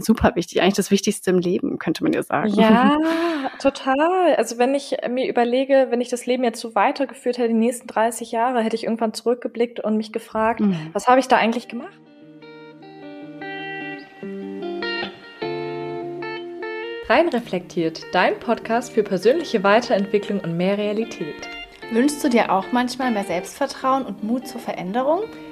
super wichtig, eigentlich das Wichtigste im Leben, könnte man ja sagen. Ja, total. Also wenn ich mir überlege, wenn ich das Leben jetzt so weitergeführt hätte, die nächsten 30 Jahre, hätte ich irgendwann zurückgeblickt und mich gefragt, mhm. was habe ich da eigentlich gemacht? Rein reflektiert, dein Podcast für persönliche Weiterentwicklung und mehr Realität. Wünschst du dir auch manchmal mehr Selbstvertrauen und Mut zur Veränderung?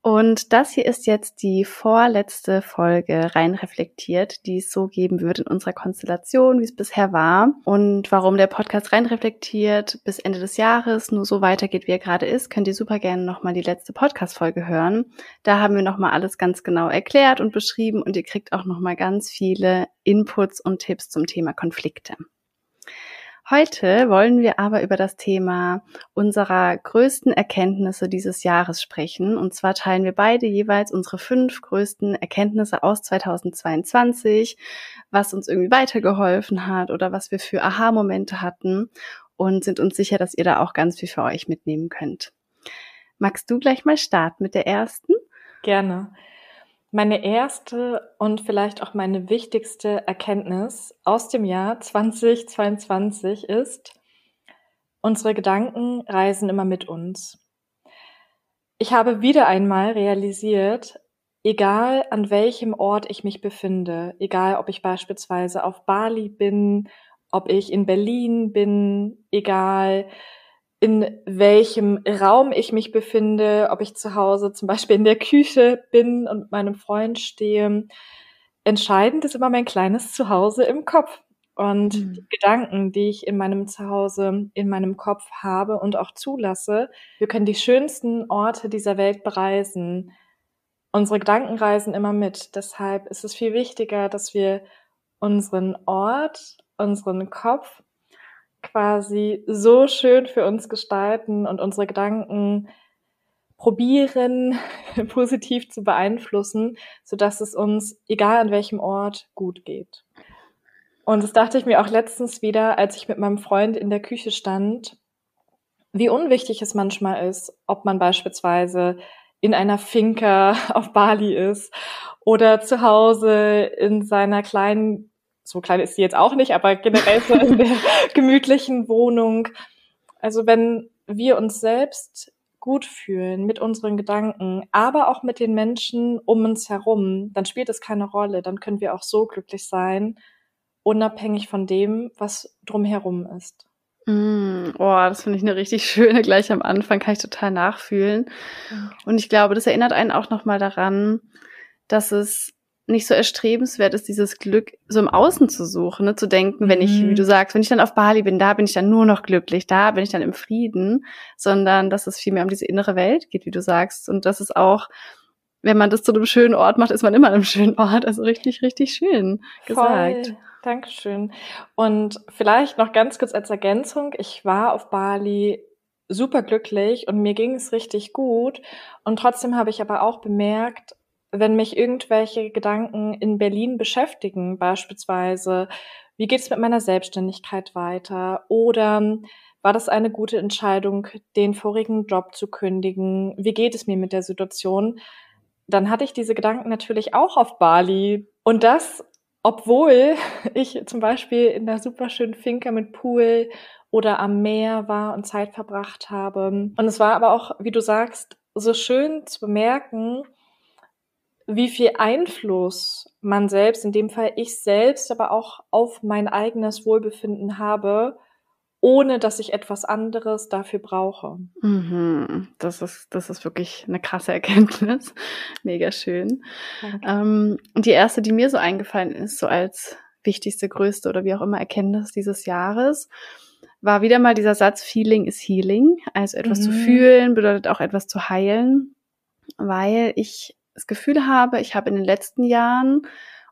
Und das hier ist jetzt die vorletzte Folge rein reflektiert, die es so geben wird in unserer Konstellation, wie es bisher war. Und warum der Podcast rein reflektiert bis Ende des Jahres nur so weitergeht, wie er gerade ist, könnt ihr super gerne nochmal die letzte Podcast-Folge hören. Da haben wir nochmal alles ganz genau erklärt und beschrieben und ihr kriegt auch nochmal ganz viele Inputs und Tipps zum Thema Konflikte. Heute wollen wir aber über das Thema unserer größten Erkenntnisse dieses Jahres sprechen. Und zwar teilen wir beide jeweils unsere fünf größten Erkenntnisse aus 2022, was uns irgendwie weitergeholfen hat oder was wir für Aha-Momente hatten und sind uns sicher, dass ihr da auch ganz viel für euch mitnehmen könnt. Magst du gleich mal starten mit der ersten? Gerne. Meine erste und vielleicht auch meine wichtigste Erkenntnis aus dem Jahr 2022 ist, unsere Gedanken reisen immer mit uns. Ich habe wieder einmal realisiert, egal an welchem Ort ich mich befinde, egal ob ich beispielsweise auf Bali bin, ob ich in Berlin bin, egal in welchem Raum ich mich befinde, ob ich zu Hause zum Beispiel in der Küche bin und mit meinem Freund stehe. Entscheidend ist immer mein kleines Zuhause im Kopf und mhm. die Gedanken, die ich in meinem Zuhause, in meinem Kopf habe und auch zulasse. Wir können die schönsten Orte dieser Welt bereisen. Unsere Gedanken reisen immer mit. Deshalb ist es viel wichtiger, dass wir unseren Ort, unseren Kopf quasi so schön für uns gestalten und unsere Gedanken probieren, positiv zu beeinflussen, so dass es uns, egal an welchem Ort, gut geht. Und das dachte ich mir auch letztens wieder, als ich mit meinem Freund in der Küche stand, wie unwichtig es manchmal ist, ob man beispielsweise in einer Finca auf Bali ist oder zu Hause in seiner kleinen so klein ist sie jetzt auch nicht, aber generell so in der gemütlichen Wohnung. Also wenn wir uns selbst gut fühlen mit unseren Gedanken, aber auch mit den Menschen um uns herum, dann spielt es keine Rolle. Dann können wir auch so glücklich sein, unabhängig von dem, was drumherum ist. Mm, oh, das finde ich eine richtig schöne, gleich am Anfang kann ich total nachfühlen. Und ich glaube, das erinnert einen auch nochmal daran, dass es nicht so erstrebenswert ist, dieses Glück so im Außen zu suchen, ne? zu denken, wenn ich, wie du mhm. sagst, wenn ich dann auf Bali bin, da bin ich dann nur noch glücklich, da bin ich dann im Frieden, sondern dass es vielmehr um diese innere Welt geht, wie du sagst. Und das ist auch, wenn man das zu einem schönen Ort macht, ist man immer an einem schönen Ort. Also richtig, richtig schön gesagt. Voll. Dankeschön. Und vielleicht noch ganz kurz als Ergänzung. Ich war auf Bali super glücklich und mir ging es richtig gut. Und trotzdem habe ich aber auch bemerkt, wenn mich irgendwelche Gedanken in Berlin beschäftigen, beispielsweise, wie geht es mit meiner Selbstständigkeit weiter? Oder war das eine gute Entscheidung, den vorigen Job zu kündigen? Wie geht es mir mit der Situation? Dann hatte ich diese Gedanken natürlich auch auf Bali. Und das, obwohl ich zum Beispiel in einer super schönen Finca mit Pool oder am Meer war und Zeit verbracht habe. Und es war aber auch, wie du sagst, so schön zu bemerken, wie viel Einfluss man selbst, in dem Fall ich selbst, aber auch auf mein eigenes Wohlbefinden habe, ohne dass ich etwas anderes dafür brauche. Mhm. Das ist, das ist wirklich eine krasse Erkenntnis. Mega schön. Ähm, die erste, die mir so eingefallen ist, so als wichtigste, größte oder wie auch immer Erkenntnis dieses Jahres, war wieder mal dieser Satz, Feeling is Healing. Also etwas mhm. zu fühlen bedeutet auch etwas zu heilen, weil ich das Gefühl habe, ich habe in den letzten Jahren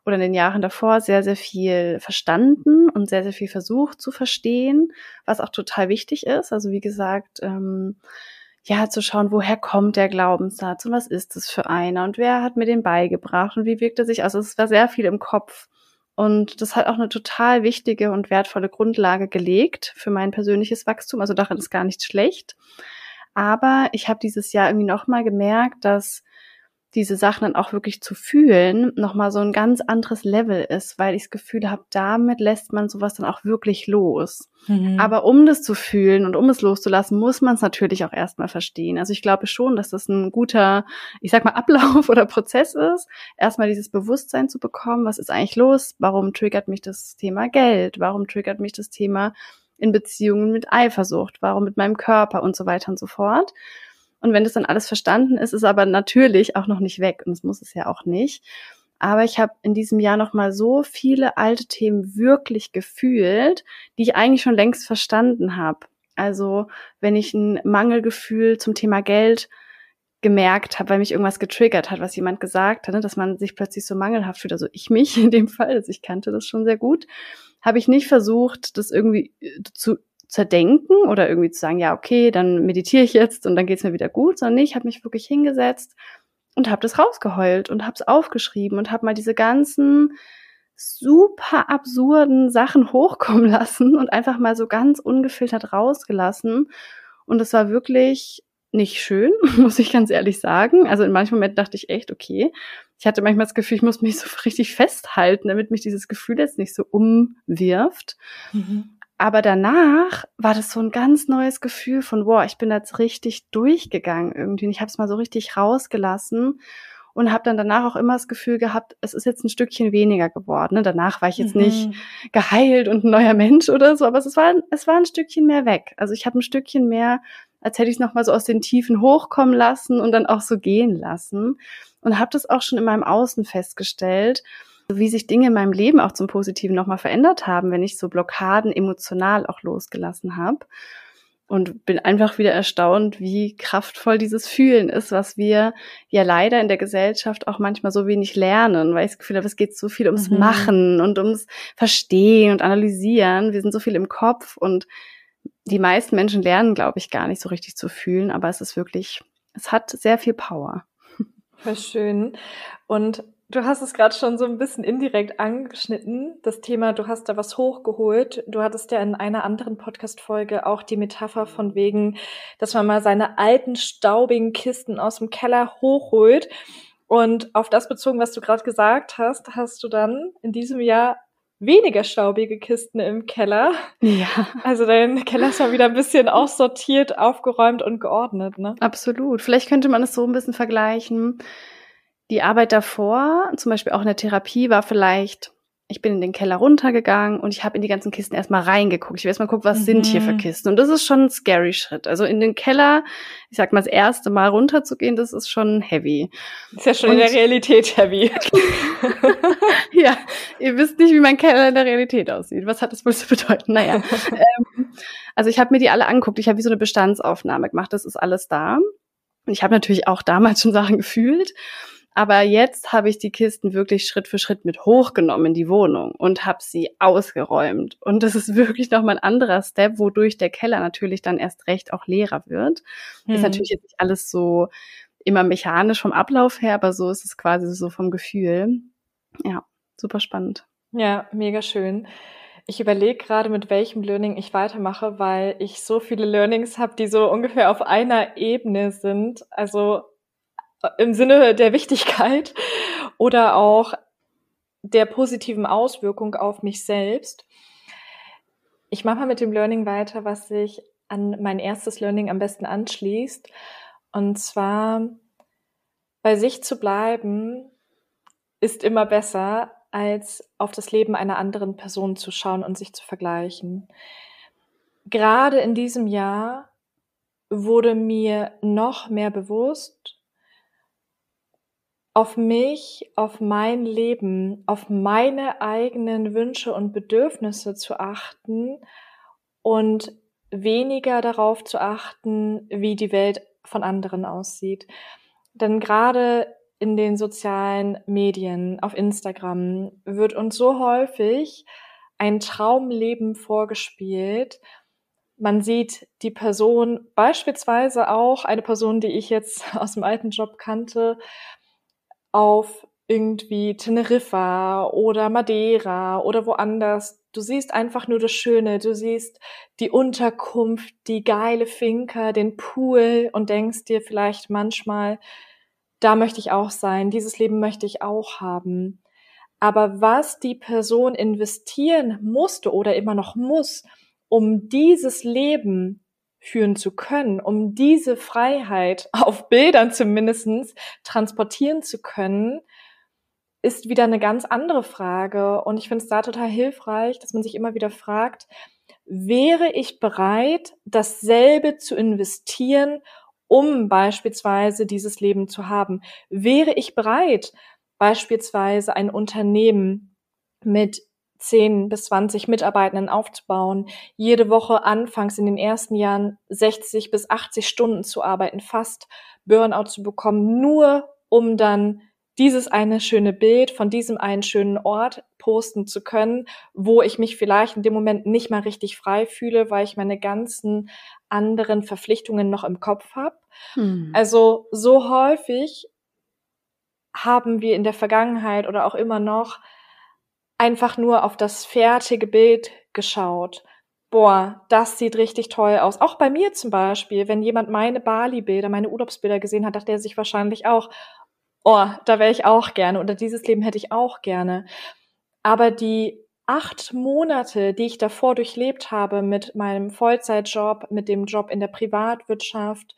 oder in den Jahren davor sehr, sehr viel verstanden und sehr, sehr viel versucht zu verstehen, was auch total wichtig ist. Also wie gesagt, ähm, ja, zu schauen, woher kommt der Glaubenssatz und was ist es für einer und wer hat mir den beigebracht und wie wirkt er sich aus. Also es war sehr viel im Kopf. Und das hat auch eine total wichtige und wertvolle Grundlage gelegt für mein persönliches Wachstum. Also daran ist gar nicht schlecht. Aber ich habe dieses Jahr irgendwie nochmal gemerkt, dass diese Sachen dann auch wirklich zu fühlen, nochmal so ein ganz anderes Level ist, weil ich das Gefühl habe, damit lässt man sowas dann auch wirklich los. Mhm. Aber um das zu fühlen und um es loszulassen, muss man es natürlich auch erstmal verstehen. Also ich glaube schon, dass das ein guter, ich sag mal, Ablauf oder Prozess ist, erstmal dieses Bewusstsein zu bekommen, was ist eigentlich los, warum triggert mich das Thema Geld, warum triggert mich das Thema in Beziehungen mit Eifersucht, warum mit meinem Körper und so weiter und so fort. Und wenn das dann alles verstanden ist, ist aber natürlich auch noch nicht weg und das muss es ja auch nicht. Aber ich habe in diesem Jahr noch mal so viele alte Themen wirklich gefühlt, die ich eigentlich schon längst verstanden habe. Also wenn ich ein Mangelgefühl zum Thema Geld gemerkt habe, weil mich irgendwas getriggert hat, was jemand gesagt hat, ne, dass man sich plötzlich so mangelhaft fühlt, also ich mich in dem Fall, also ich kannte das schon sehr gut, habe ich nicht versucht, das irgendwie äh, zu zerdenken oder irgendwie zu sagen, ja, okay, dann meditiere ich jetzt und dann geht's mir wieder gut, sondern ich habe mich wirklich hingesetzt und habe das rausgeheult und habe es aufgeschrieben und habe mal diese ganzen super absurden Sachen hochkommen lassen und einfach mal so ganz ungefiltert rausgelassen. Und es war wirklich nicht schön, muss ich ganz ehrlich sagen. Also in manchen Momenten dachte ich echt, okay. Ich hatte manchmal das Gefühl, ich muss mich so richtig festhalten, damit mich dieses Gefühl jetzt nicht so umwirft. Mhm. Aber danach war das so ein ganz neues Gefühl von, wow, ich bin jetzt richtig durchgegangen irgendwie. Und ich habe es mal so richtig rausgelassen und habe dann danach auch immer das Gefühl gehabt, es ist jetzt ein Stückchen weniger geworden. Ne? Danach war ich jetzt mhm. nicht geheilt und ein neuer Mensch oder so, aber es war, es war ein Stückchen mehr weg. Also ich habe ein Stückchen mehr, als hätte ich es nochmal so aus den Tiefen hochkommen lassen und dann auch so gehen lassen. Und habe das auch schon in meinem Außen festgestellt wie sich Dinge in meinem Leben auch zum Positiven nochmal verändert haben, wenn ich so Blockaden emotional auch losgelassen habe. Und bin einfach wieder erstaunt, wie kraftvoll dieses Fühlen ist, was wir ja leider in der Gesellschaft auch manchmal so wenig lernen, weil ich das Gefühl habe, es geht so viel ums mhm. Machen und ums Verstehen und Analysieren. Wir sind so viel im Kopf und die meisten Menschen lernen, glaube ich, gar nicht so richtig zu fühlen, aber es ist wirklich, es hat sehr viel Power. Voll schön. Und Du hast es gerade schon so ein bisschen indirekt angeschnitten, das Thema, du hast da was hochgeholt. Du hattest ja in einer anderen Podcast-Folge auch die Metapher von wegen, dass man mal seine alten, staubigen Kisten aus dem Keller hochholt. Und auf das bezogen, was du gerade gesagt hast, hast du dann in diesem Jahr weniger staubige Kisten im Keller. Ja. Also dein Keller ist mal wieder ein bisschen aussortiert, aufgeräumt und geordnet, ne? Absolut. Vielleicht könnte man es so ein bisschen vergleichen die Arbeit davor, zum Beispiel auch in der Therapie, war vielleicht, ich bin in den Keller runtergegangen und ich habe in die ganzen Kisten erstmal reingeguckt. Ich will erstmal gucken, was mhm. sind hier für mhm. Kisten. Und das ist schon ein scary Schritt. Also in den Keller, ich sag mal, das erste Mal runterzugehen, das ist schon heavy. Ist ja schon und in der Realität heavy. ja, ihr wisst nicht, wie mein Keller in der Realität aussieht. Was hat das wohl zu bedeuten? Naja. ähm, also ich habe mir die alle angeguckt. Ich habe wie so eine Bestandsaufnahme gemacht. Das ist alles da. Und ich habe natürlich auch damals schon Sachen gefühlt. Aber jetzt habe ich die Kisten wirklich Schritt für Schritt mit hochgenommen in die Wohnung und habe sie ausgeräumt. Und das ist wirklich nochmal ein anderer Step, wodurch der Keller natürlich dann erst recht auch leerer wird. Mhm. Ist natürlich jetzt nicht alles so immer mechanisch vom Ablauf her, aber so ist es quasi so vom Gefühl. Ja, super spannend. Ja, mega schön. Ich überlege gerade, mit welchem Learning ich weitermache, weil ich so viele Learnings habe, die so ungefähr auf einer Ebene sind. Also im Sinne der Wichtigkeit oder auch der positiven Auswirkung auf mich selbst. Ich mache mal mit dem Learning weiter, was sich an mein erstes Learning am besten anschließt. Und zwar, bei sich zu bleiben, ist immer besser, als auf das Leben einer anderen Person zu schauen und sich zu vergleichen. Gerade in diesem Jahr wurde mir noch mehr bewusst, auf mich, auf mein Leben, auf meine eigenen Wünsche und Bedürfnisse zu achten und weniger darauf zu achten, wie die Welt von anderen aussieht. Denn gerade in den sozialen Medien, auf Instagram, wird uns so häufig ein Traumleben vorgespielt. Man sieht die Person, beispielsweise auch eine Person, die ich jetzt aus dem alten Job kannte, auf irgendwie Teneriffa oder Madeira oder woanders. Du siehst einfach nur das Schöne. Du siehst die Unterkunft, die geile Finca, den Pool und denkst dir vielleicht manchmal, da möchte ich auch sein, dieses Leben möchte ich auch haben. Aber was die Person investieren musste oder immer noch muss, um dieses Leben führen zu können, um diese Freiheit auf Bildern zumindestens transportieren zu können, ist wieder eine ganz andere Frage. Und ich finde es da total hilfreich, dass man sich immer wieder fragt, wäre ich bereit, dasselbe zu investieren, um beispielsweise dieses Leben zu haben? Wäre ich bereit, beispielsweise ein Unternehmen mit 10 bis 20 Mitarbeitenden aufzubauen, jede Woche anfangs in den ersten Jahren 60 bis 80 Stunden zu arbeiten, fast Burnout zu bekommen, nur um dann dieses eine schöne Bild von diesem einen schönen Ort posten zu können, wo ich mich vielleicht in dem Moment nicht mal richtig frei fühle, weil ich meine ganzen anderen Verpflichtungen noch im Kopf habe. Hm. Also so häufig haben wir in der Vergangenheit oder auch immer noch einfach nur auf das fertige Bild geschaut. Boah, das sieht richtig toll aus. Auch bei mir zum Beispiel, wenn jemand meine Bali-Bilder, meine Urlaubsbilder gesehen hat, dachte er sich wahrscheinlich auch, oh, da wäre ich auch gerne oder dieses Leben hätte ich auch gerne. Aber die acht Monate, die ich davor durchlebt habe mit meinem Vollzeitjob, mit dem Job in der Privatwirtschaft,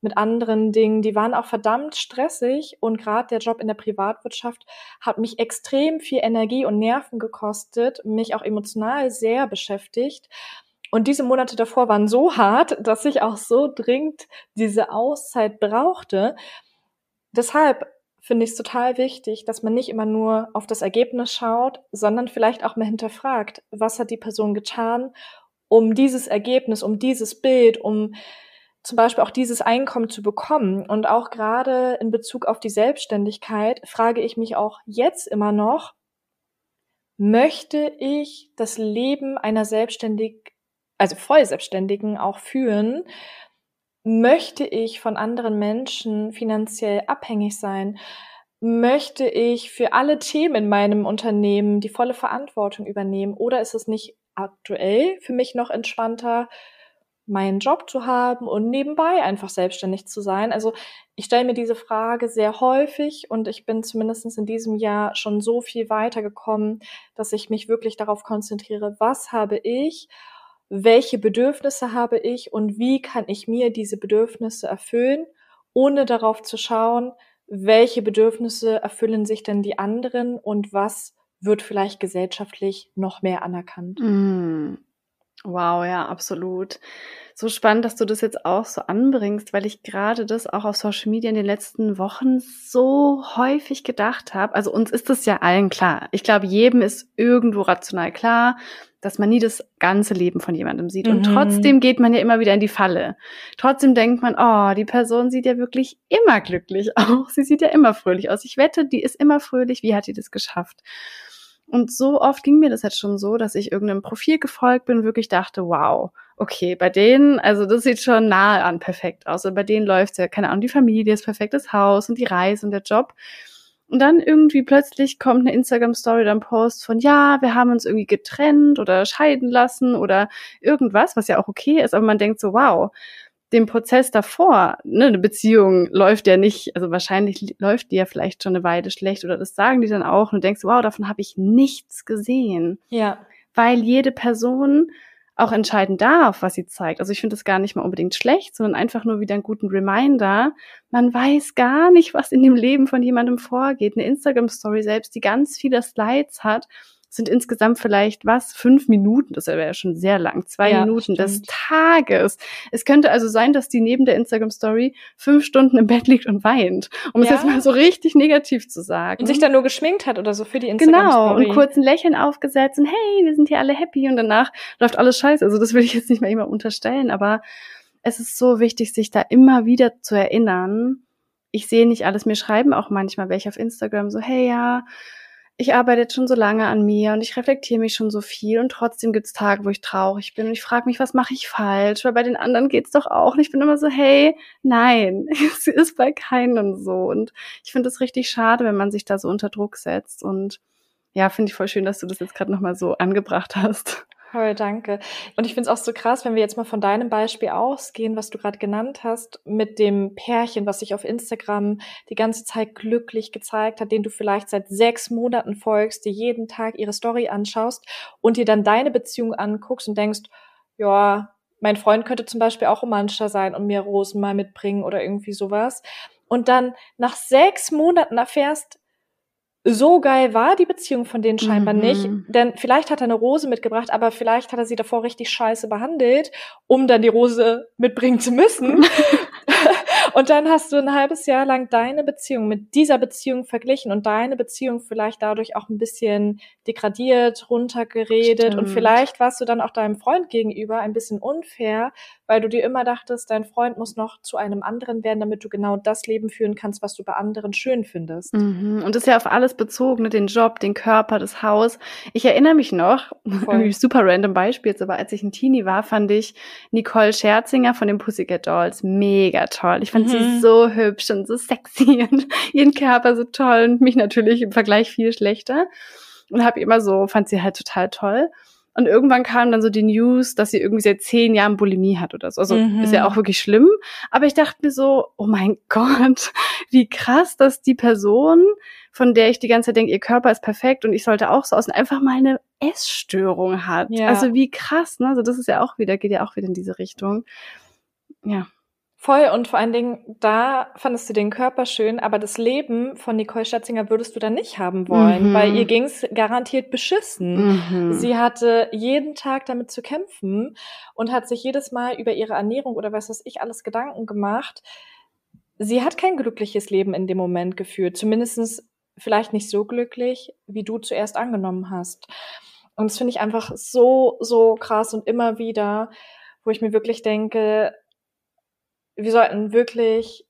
mit anderen Dingen, die waren auch verdammt stressig und gerade der Job in der Privatwirtschaft hat mich extrem viel Energie und Nerven gekostet, mich auch emotional sehr beschäftigt. Und diese Monate davor waren so hart, dass ich auch so dringend diese Auszeit brauchte. Deshalb finde ich es total wichtig, dass man nicht immer nur auf das Ergebnis schaut, sondern vielleicht auch mal hinterfragt, was hat die Person getan, um dieses Ergebnis, um dieses Bild, um zum Beispiel auch dieses Einkommen zu bekommen. Und auch gerade in Bezug auf die Selbstständigkeit frage ich mich auch jetzt immer noch, möchte ich das Leben einer Selbstständig, also Vollselbstständigen auch führen? Möchte ich von anderen Menschen finanziell abhängig sein? Möchte ich für alle Themen in meinem Unternehmen die volle Verantwortung übernehmen? Oder ist es nicht aktuell für mich noch entspannter, meinen Job zu haben und nebenbei einfach selbstständig zu sein? Also ich stelle mir diese Frage sehr häufig und ich bin zumindest in diesem Jahr schon so viel weitergekommen, dass ich mich wirklich darauf konzentriere, was habe ich welche Bedürfnisse habe ich und wie kann ich mir diese Bedürfnisse erfüllen, ohne darauf zu schauen, welche Bedürfnisse erfüllen sich denn die anderen und was wird vielleicht gesellschaftlich noch mehr anerkannt. Mm. Wow, ja, absolut so spannend, dass du das jetzt auch so anbringst, weil ich gerade das auch auf Social Media in den letzten Wochen so häufig gedacht habe. Also uns ist es ja allen klar. Ich glaube, jedem ist irgendwo rational klar, dass man nie das ganze Leben von jemandem sieht. Und mhm. trotzdem geht man ja immer wieder in die Falle. Trotzdem denkt man, oh, die Person sieht ja wirklich immer glücklich aus. Sie sieht ja immer fröhlich aus. Ich wette, die ist immer fröhlich. Wie hat die das geschafft? Und so oft ging mir das jetzt schon so, dass ich irgendeinem Profil gefolgt bin, wirklich dachte, wow, okay, bei denen, also das sieht schon nahe an perfekt aus. Und bei denen läuft ja, keine Ahnung, die Familie, das perfektes Haus und die Reise und der Job. Und dann irgendwie plötzlich kommt eine Instagram-Story oder ein Post von, ja, wir haben uns irgendwie getrennt oder scheiden lassen oder irgendwas, was ja auch okay ist, aber man denkt so, wow, dem Prozess davor, ne, eine Beziehung läuft ja nicht, also wahrscheinlich läuft die ja vielleicht schon eine Weile schlecht oder das sagen die dann auch und du denkst, wow, davon habe ich nichts gesehen. Ja. Weil jede Person auch entscheiden darf, was sie zeigt. Also ich finde das gar nicht mal unbedingt schlecht, sondern einfach nur wieder einen guten Reminder. Man weiß gar nicht, was in dem Leben von jemandem vorgeht. Eine Instagram-Story selbst, die ganz viele Slides hat, sind insgesamt vielleicht was? Fünf Minuten, das wäre ja schon sehr lang, zwei ja, Minuten stimmt. des Tages. Es könnte also sein, dass die neben der Instagram-Story fünf Stunden im Bett liegt und weint, um ja. es jetzt mal so richtig negativ zu sagen. Und sich dann nur geschminkt hat oder so für die Instagram-Story. Genau, und kurz ein Lächeln aufgesetzt und hey, wir sind hier alle happy und danach läuft alles scheiße. Also das will ich jetzt nicht mal immer unterstellen, aber es ist so wichtig, sich da immer wieder zu erinnern, ich sehe nicht alles. Mir schreiben auch manchmal welche auf Instagram so, hey ja, ich arbeite jetzt schon so lange an mir und ich reflektiere mich schon so viel und trotzdem gibt's Tage, wo ich traurig bin und ich frage mich, was mache ich falsch? Weil bei den anderen geht's doch auch. Und ich bin immer so, hey, nein, es ist bei keinem so. Und ich finde es richtig schade, wenn man sich da so unter Druck setzt. Und ja, finde ich voll schön, dass du das jetzt gerade nochmal so angebracht hast. Toll, danke. Und ich finde es auch so krass, wenn wir jetzt mal von deinem Beispiel ausgehen, was du gerade genannt hast, mit dem Pärchen, was sich auf Instagram die ganze Zeit glücklich gezeigt hat, den du vielleicht seit sechs Monaten folgst, die jeden Tag ihre Story anschaust und dir dann deine Beziehung anguckst und denkst, ja, mein Freund könnte zum Beispiel auch romantischer sein und mir Rosen mal mitbringen oder irgendwie sowas. Und dann nach sechs Monaten erfährst, so geil war die Beziehung von denen scheinbar mhm. nicht. Denn vielleicht hat er eine Rose mitgebracht, aber vielleicht hat er sie davor richtig scheiße behandelt, um dann die Rose mitbringen zu müssen. Und dann hast du ein halbes Jahr lang deine Beziehung mit dieser Beziehung verglichen und deine Beziehung vielleicht dadurch auch ein bisschen degradiert, runtergeredet Stimmt. und vielleicht warst du dann auch deinem Freund gegenüber ein bisschen unfair, weil du dir immer dachtest, dein Freund muss noch zu einem anderen werden, damit du genau das Leben führen kannst, was du bei anderen schön findest. Mhm. Und das ist ja auf alles bezogen, ne? den Job, den Körper, das Haus. Ich erinnere mich noch, super random Beispiel jetzt, aber als ich ein Teenie war, fand ich Nicole Scherzinger von den Pussycat Dolls mega toll. Ich fand mhm. sie so hübsch und so sexy und ihren Körper so toll und mich natürlich im Vergleich viel schlechter. Und habe immer so, fand sie halt total toll. Und irgendwann kam dann so die News, dass sie irgendwie seit zehn Jahren Bulimie hat oder so. Also mhm. ist ja auch wirklich schlimm. Aber ich dachte mir so, oh mein Gott, wie krass, dass die Person, von der ich die ganze Zeit denke, ihr Körper ist perfekt und ich sollte auch so aussehen, einfach mal eine Essstörung hat. Ja. Also wie krass, ne? Also das ist ja auch wieder, geht ja auch wieder in diese Richtung. Ja. Voll und vor allen Dingen, da fandest du den Körper schön, aber das Leben von Nicole Schatzinger würdest du dann nicht haben wollen, mhm. weil ihr ging's garantiert beschissen. Mhm. Sie hatte jeden Tag damit zu kämpfen und hat sich jedes Mal über ihre Ernährung oder was weiß ich alles Gedanken gemacht. Sie hat kein glückliches Leben in dem Moment geführt, zumindestens vielleicht nicht so glücklich, wie du zuerst angenommen hast. Und das finde ich einfach so, so krass und immer wieder, wo ich mir wirklich denke, wir sollten wirklich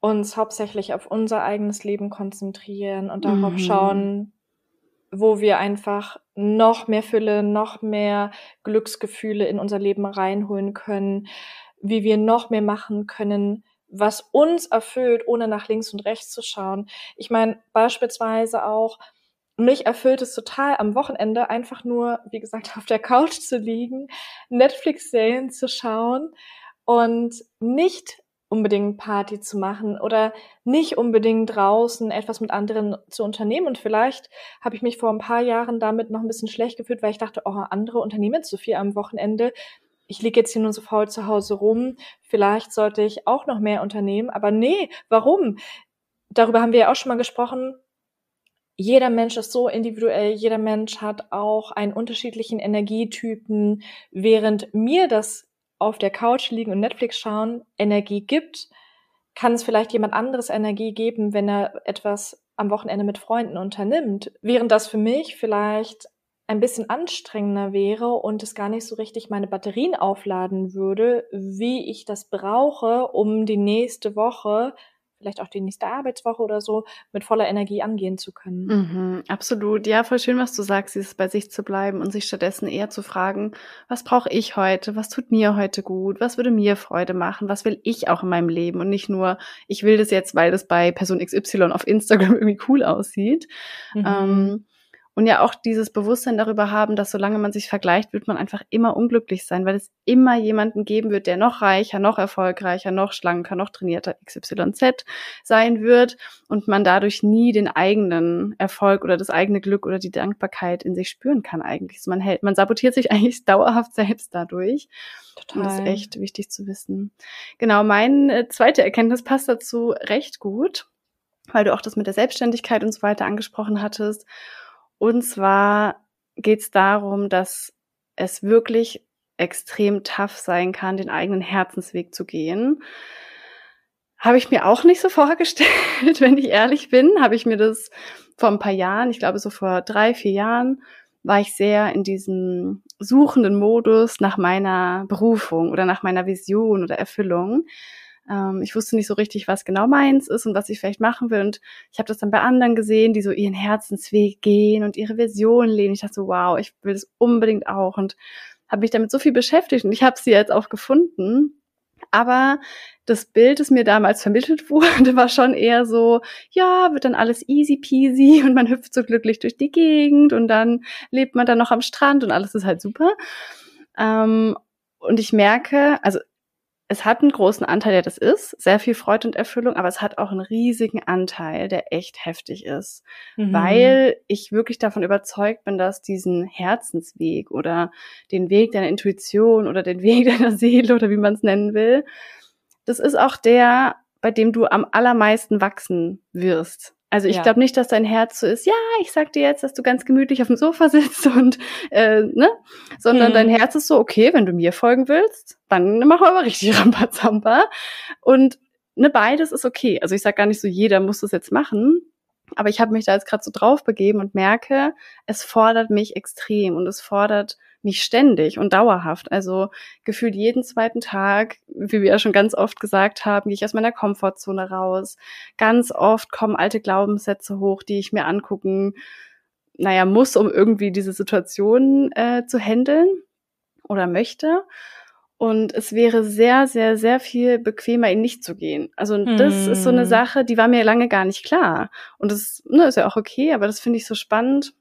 uns hauptsächlich auf unser eigenes Leben konzentrieren und darauf mhm. schauen, wo wir einfach noch mehr Fülle, noch mehr Glücksgefühle in unser Leben reinholen können, wie wir noch mehr machen können, was uns erfüllt, ohne nach links und rechts zu schauen. Ich meine, beispielsweise auch, mich erfüllt es total am Wochenende einfach nur, wie gesagt, auf der Couch zu liegen, Netflix-Serien zu schauen und nicht unbedingt Party zu machen oder nicht unbedingt draußen etwas mit anderen zu unternehmen. Und vielleicht habe ich mich vor ein paar Jahren damit noch ein bisschen schlecht gefühlt, weil ich dachte, oh, andere unternehmen zu viel am Wochenende. Ich liege jetzt hier nur so faul zu Hause rum. Vielleicht sollte ich auch noch mehr unternehmen. Aber nee, warum? Darüber haben wir ja auch schon mal gesprochen. Jeder Mensch ist so individuell, jeder Mensch hat auch einen unterschiedlichen Energietypen. Während mir das auf der Couch liegen und Netflix schauen Energie gibt, kann es vielleicht jemand anderes Energie geben, wenn er etwas am Wochenende mit Freunden unternimmt. Während das für mich vielleicht ein bisschen anstrengender wäre und es gar nicht so richtig meine Batterien aufladen würde, wie ich das brauche, um die nächste Woche vielleicht auch die nächste Arbeitswoche oder so mit voller Energie angehen zu können. Mhm, absolut. Ja, voll schön, was du sagst, dieses bei sich zu bleiben und sich stattdessen eher zu fragen, was brauche ich heute? Was tut mir heute gut? Was würde mir Freude machen? Was will ich auch in meinem Leben? Und nicht nur, ich will das jetzt, weil das bei Person XY auf Instagram irgendwie cool aussieht. Mhm. Ähm, und ja auch dieses Bewusstsein darüber haben, dass solange man sich vergleicht, wird man einfach immer unglücklich sein, weil es immer jemanden geben wird, der noch reicher, noch erfolgreicher, noch schlanker, noch trainierter XYZ sein wird und man dadurch nie den eigenen Erfolg oder das eigene Glück oder die Dankbarkeit in sich spüren kann eigentlich. So man hält, man sabotiert sich eigentlich dauerhaft selbst dadurch. Total. Und das ist echt wichtig zu wissen. Genau, meine äh, zweite Erkenntnis passt dazu recht gut, weil du auch das mit der Selbstständigkeit und so weiter angesprochen hattest. Und zwar geht es darum, dass es wirklich extrem tough sein kann, den eigenen Herzensweg zu gehen. Habe ich mir auch nicht so vorgestellt, wenn ich ehrlich bin. Habe ich mir das vor ein paar Jahren, ich glaube so vor drei, vier Jahren, war ich sehr in diesem suchenden Modus nach meiner Berufung oder nach meiner Vision oder Erfüllung. Ähm, ich wusste nicht so richtig, was genau meins ist und was ich vielleicht machen will. Und ich habe das dann bei anderen gesehen, die so ihren Herzensweg gehen und ihre Version leben. Ich dachte so, wow, ich will das unbedingt auch und habe mich damit so viel beschäftigt und ich habe sie jetzt auch gefunden. Aber das Bild, das mir damals vermittelt wurde, war schon eher so, ja, wird dann alles easy peasy und man hüpft so glücklich durch die Gegend und dann lebt man dann noch am Strand und alles ist halt super. Ähm, und ich merke, also es hat einen großen Anteil, der das ist, sehr viel Freude und Erfüllung, aber es hat auch einen riesigen Anteil, der echt heftig ist, mhm. weil ich wirklich davon überzeugt bin, dass diesen Herzensweg oder den Weg deiner Intuition oder den Weg deiner Seele oder wie man es nennen will, das ist auch der, bei dem du am allermeisten wachsen wirst. Also ich ja. glaube nicht, dass dein Herz so ist, ja, ich sag dir jetzt, dass du ganz gemütlich auf dem Sofa sitzt und äh, ne, sondern hm. dein Herz ist so, okay, wenn du mir folgen willst, dann mach aber richtig Rambazamba. Und ne, beides ist okay. Also ich sag gar nicht so, jeder muss das jetzt machen, aber ich habe mich da jetzt gerade so drauf begeben und merke, es fordert mich extrem und es fordert mich ständig und dauerhaft. Also gefühlt jeden zweiten Tag, wie wir ja schon ganz oft gesagt haben, gehe ich aus meiner Komfortzone raus. Ganz oft kommen alte Glaubenssätze hoch, die ich mir angucken, naja, muss, um irgendwie diese Situation äh, zu handeln oder möchte. Und es wäre sehr, sehr, sehr viel bequemer, ihn nicht zu gehen. Also das hm. ist so eine hm. Sache, die war mir lange gar nicht klar. Und das ne, ist ja auch okay, aber das finde ich so spannend,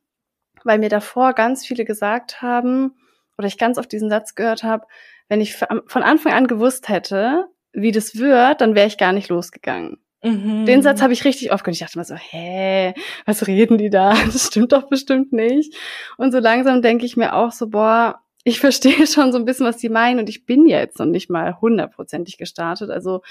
weil mir davor ganz viele gesagt haben, oder ich ganz oft diesen Satz gehört habe, wenn ich von Anfang an gewusst hätte, wie das wird, dann wäre ich gar nicht losgegangen. Mhm. Den Satz habe ich richtig oft gehört. Ich dachte immer so, hä, was reden die da? Das stimmt doch bestimmt nicht. Und so langsam denke ich mir auch so, boah, ich verstehe schon so ein bisschen, was die meinen und ich bin jetzt noch nicht mal hundertprozentig gestartet. Also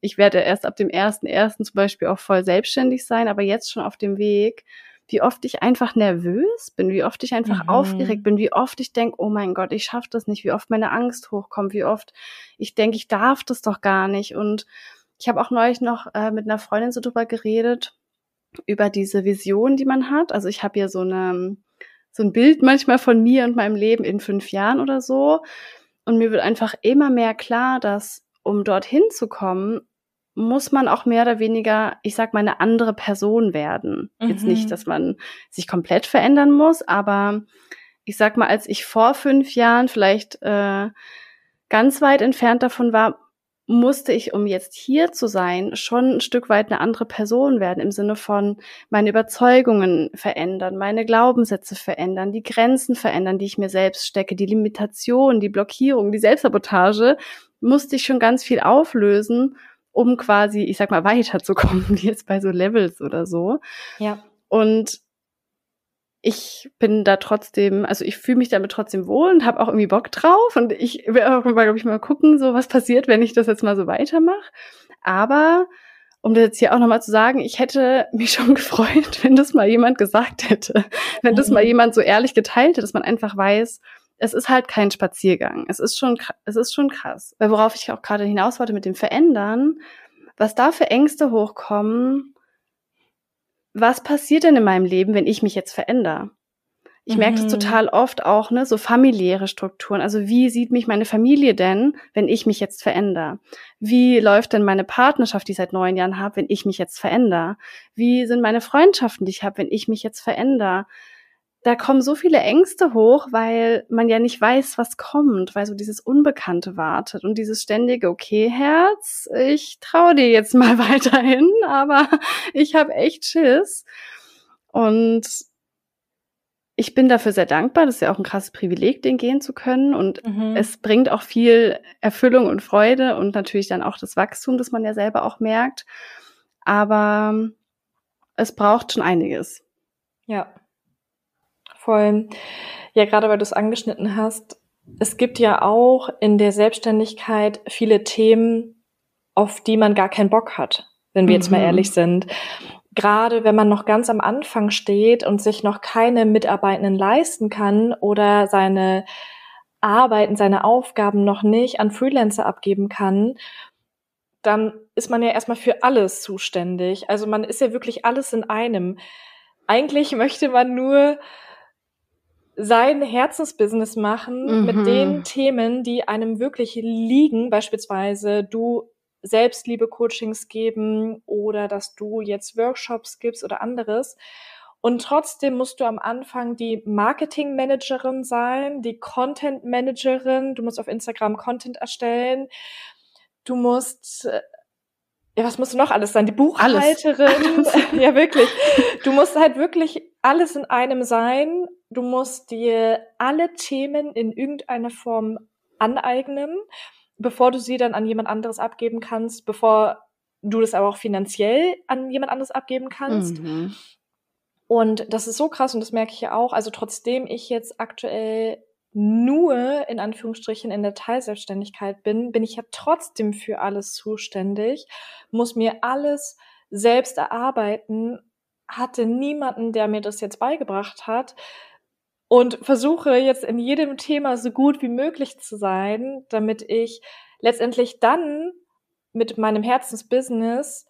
ich werde erst ab dem ersten ersten zum Beispiel auch voll selbstständig sein, aber jetzt schon auf dem Weg, wie oft ich einfach nervös bin, wie oft ich einfach mhm. aufgeregt bin, wie oft ich denke, oh mein Gott, ich schaffe das nicht, wie oft meine Angst hochkommt, wie oft ich denke, ich darf das doch gar nicht. Und ich habe auch neulich noch äh, mit einer Freundin so drüber geredet, über diese Vision, die man hat. Also ich habe ja so eine so ein Bild manchmal von mir und meinem Leben in fünf Jahren oder so. Und mir wird einfach immer mehr klar, dass um dorthin zu kommen, muss man auch mehr oder weniger, ich sag mal, eine andere Person werden. Mhm. Jetzt nicht, mhm. dass man sich komplett verändern muss, aber ich sag mal, als ich vor fünf Jahren vielleicht äh, ganz weit entfernt davon war, musste ich, um jetzt hier zu sein, schon ein Stück weit eine andere Person werden, im Sinne von meine Überzeugungen verändern, meine Glaubenssätze verändern, die Grenzen verändern, die ich mir selbst stecke, die Limitation, die Blockierung, die Selbstsabotage, musste ich schon ganz viel auflösen, um quasi, ich sag mal, weiterzukommen, wie jetzt bei so Levels oder so. Ja. Und ich bin da trotzdem, also ich fühle mich damit trotzdem wohl und habe auch irgendwie Bock drauf und ich will auch mal, glaube ich, mal gucken, so was passiert, wenn ich das jetzt mal so weitermache. Aber um das jetzt hier auch nochmal zu sagen, ich hätte mich schon gefreut, wenn das mal jemand gesagt hätte, wenn das mal mhm. jemand so ehrlich geteilt hätte, dass man einfach weiß, es ist halt kein Spaziergang. Es ist schon, es ist schon krass. Weil worauf ich auch gerade hinaus wollte mit dem Verändern, was da für Ängste hochkommen, was passiert denn in meinem Leben, wenn ich mich jetzt verändere? Ich mhm. merke das total oft auch, ne, so familiäre Strukturen. Also wie sieht mich meine Familie denn, wenn ich mich jetzt verändere? Wie läuft denn meine Partnerschaft, die ich seit neun Jahren habe, wenn ich mich jetzt verändere? Wie sind meine Freundschaften, die ich habe, wenn ich mich jetzt verändere? Da kommen so viele Ängste hoch, weil man ja nicht weiß, was kommt, weil so dieses Unbekannte wartet und dieses ständige, okay, Herz, ich traue dir jetzt mal weiterhin, aber ich habe echt Schiss. Und ich bin dafür sehr dankbar. Das ist ja auch ein krasses Privileg, den gehen zu können. Und mhm. es bringt auch viel Erfüllung und Freude und natürlich dann auch das Wachstum, das man ja selber auch merkt. Aber es braucht schon einiges. Ja. Voll. Ja, gerade weil du es angeschnitten hast. Es gibt ja auch in der Selbstständigkeit viele Themen, auf die man gar keinen Bock hat, wenn wir mhm. jetzt mal mhm. ehrlich sind gerade wenn man noch ganz am Anfang steht und sich noch keine Mitarbeitenden leisten kann oder seine Arbeiten, seine Aufgaben noch nicht an Freelancer abgeben kann, dann ist man ja erstmal für alles zuständig. Also man ist ja wirklich alles in einem. Eigentlich möchte man nur sein Herzensbusiness machen mhm. mit den Themen, die einem wirklich liegen. Beispielsweise du Selbstliebe-Coachings geben oder dass du jetzt Workshops gibst oder anderes. Und trotzdem musst du am Anfang die Marketing-Managerin sein, die Content-Managerin. Du musst auf Instagram Content erstellen. Du musst, äh, ja, was musst du noch alles sein? Die Buchhalterin. Alles. ja, wirklich. Du musst halt wirklich alles in einem sein. Du musst dir alle Themen in irgendeiner Form aneignen, bevor du sie dann an jemand anderes abgeben kannst, bevor du das aber auch finanziell an jemand anderes abgeben kannst. Mhm. Und das ist so krass und das merke ich ja auch. Also trotzdem ich jetzt aktuell nur in Anführungsstrichen in der Teilselbstständigkeit bin, bin ich ja trotzdem für alles zuständig, muss mir alles selbst erarbeiten, hatte niemanden, der mir das jetzt beigebracht hat und versuche jetzt in jedem Thema so gut wie möglich zu sein, damit ich letztendlich dann mit meinem Herzensbusiness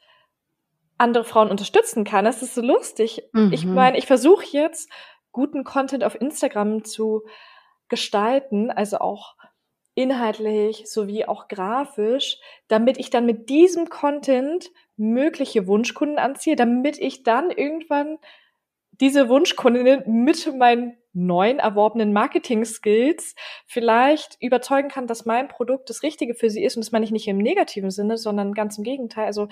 andere Frauen unterstützen kann. Das ist so lustig. Mhm. Ich meine, ich versuche jetzt guten Content auf Instagram zu gestalten, also auch inhaltlich sowie auch grafisch, damit ich dann mit diesem Content mögliche Wunschkunden anziehe, damit ich dann irgendwann diese Wunschkundinnen mit meinen neuen erworbenen Marketing-Skills vielleicht überzeugen kann, dass mein Produkt das Richtige für sie ist. Und das meine ich nicht im negativen Sinne, sondern ganz im Gegenteil. Also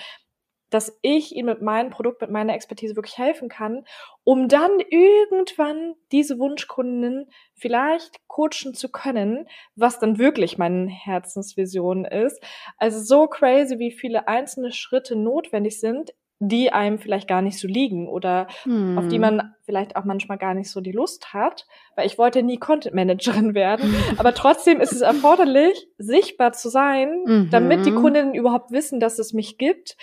dass ich ihnen mit meinem Produkt, mit meiner Expertise wirklich helfen kann, um dann irgendwann diese Wunschkunden vielleicht coachen zu können, was dann wirklich meine Herzensvision ist. Also so crazy, wie viele einzelne Schritte notwendig sind, die einem vielleicht gar nicht so liegen oder hm. auf die hm. man vielleicht auch manchmal gar nicht so die Lust hat, weil ich wollte nie Content Managerin werden, aber trotzdem ist es erforderlich, sichtbar zu sein, mhm. damit die Kundinnen überhaupt wissen, dass es mich gibt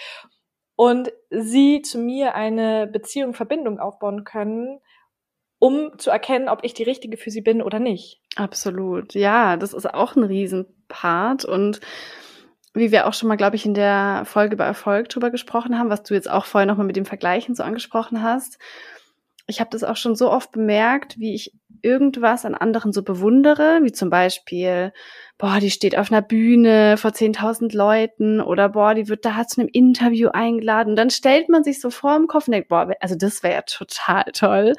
und sie zu mir eine Beziehung, Verbindung aufbauen können, um zu erkennen, ob ich die richtige für sie bin oder nicht. Absolut. Ja, das ist auch ein Riesenpart und wie wir auch schon mal, glaube ich, in der Folge über Erfolg drüber gesprochen haben, was du jetzt auch vorher nochmal mit dem Vergleichen so angesprochen hast. Ich habe das auch schon so oft bemerkt, wie ich irgendwas an anderen so bewundere, wie zum Beispiel, boah, die steht auf einer Bühne vor 10.000 Leuten oder boah, die wird da zu einem Interview eingeladen. Und dann stellt man sich so vor im Kopf und denkt, boah, also das wäre ja total toll.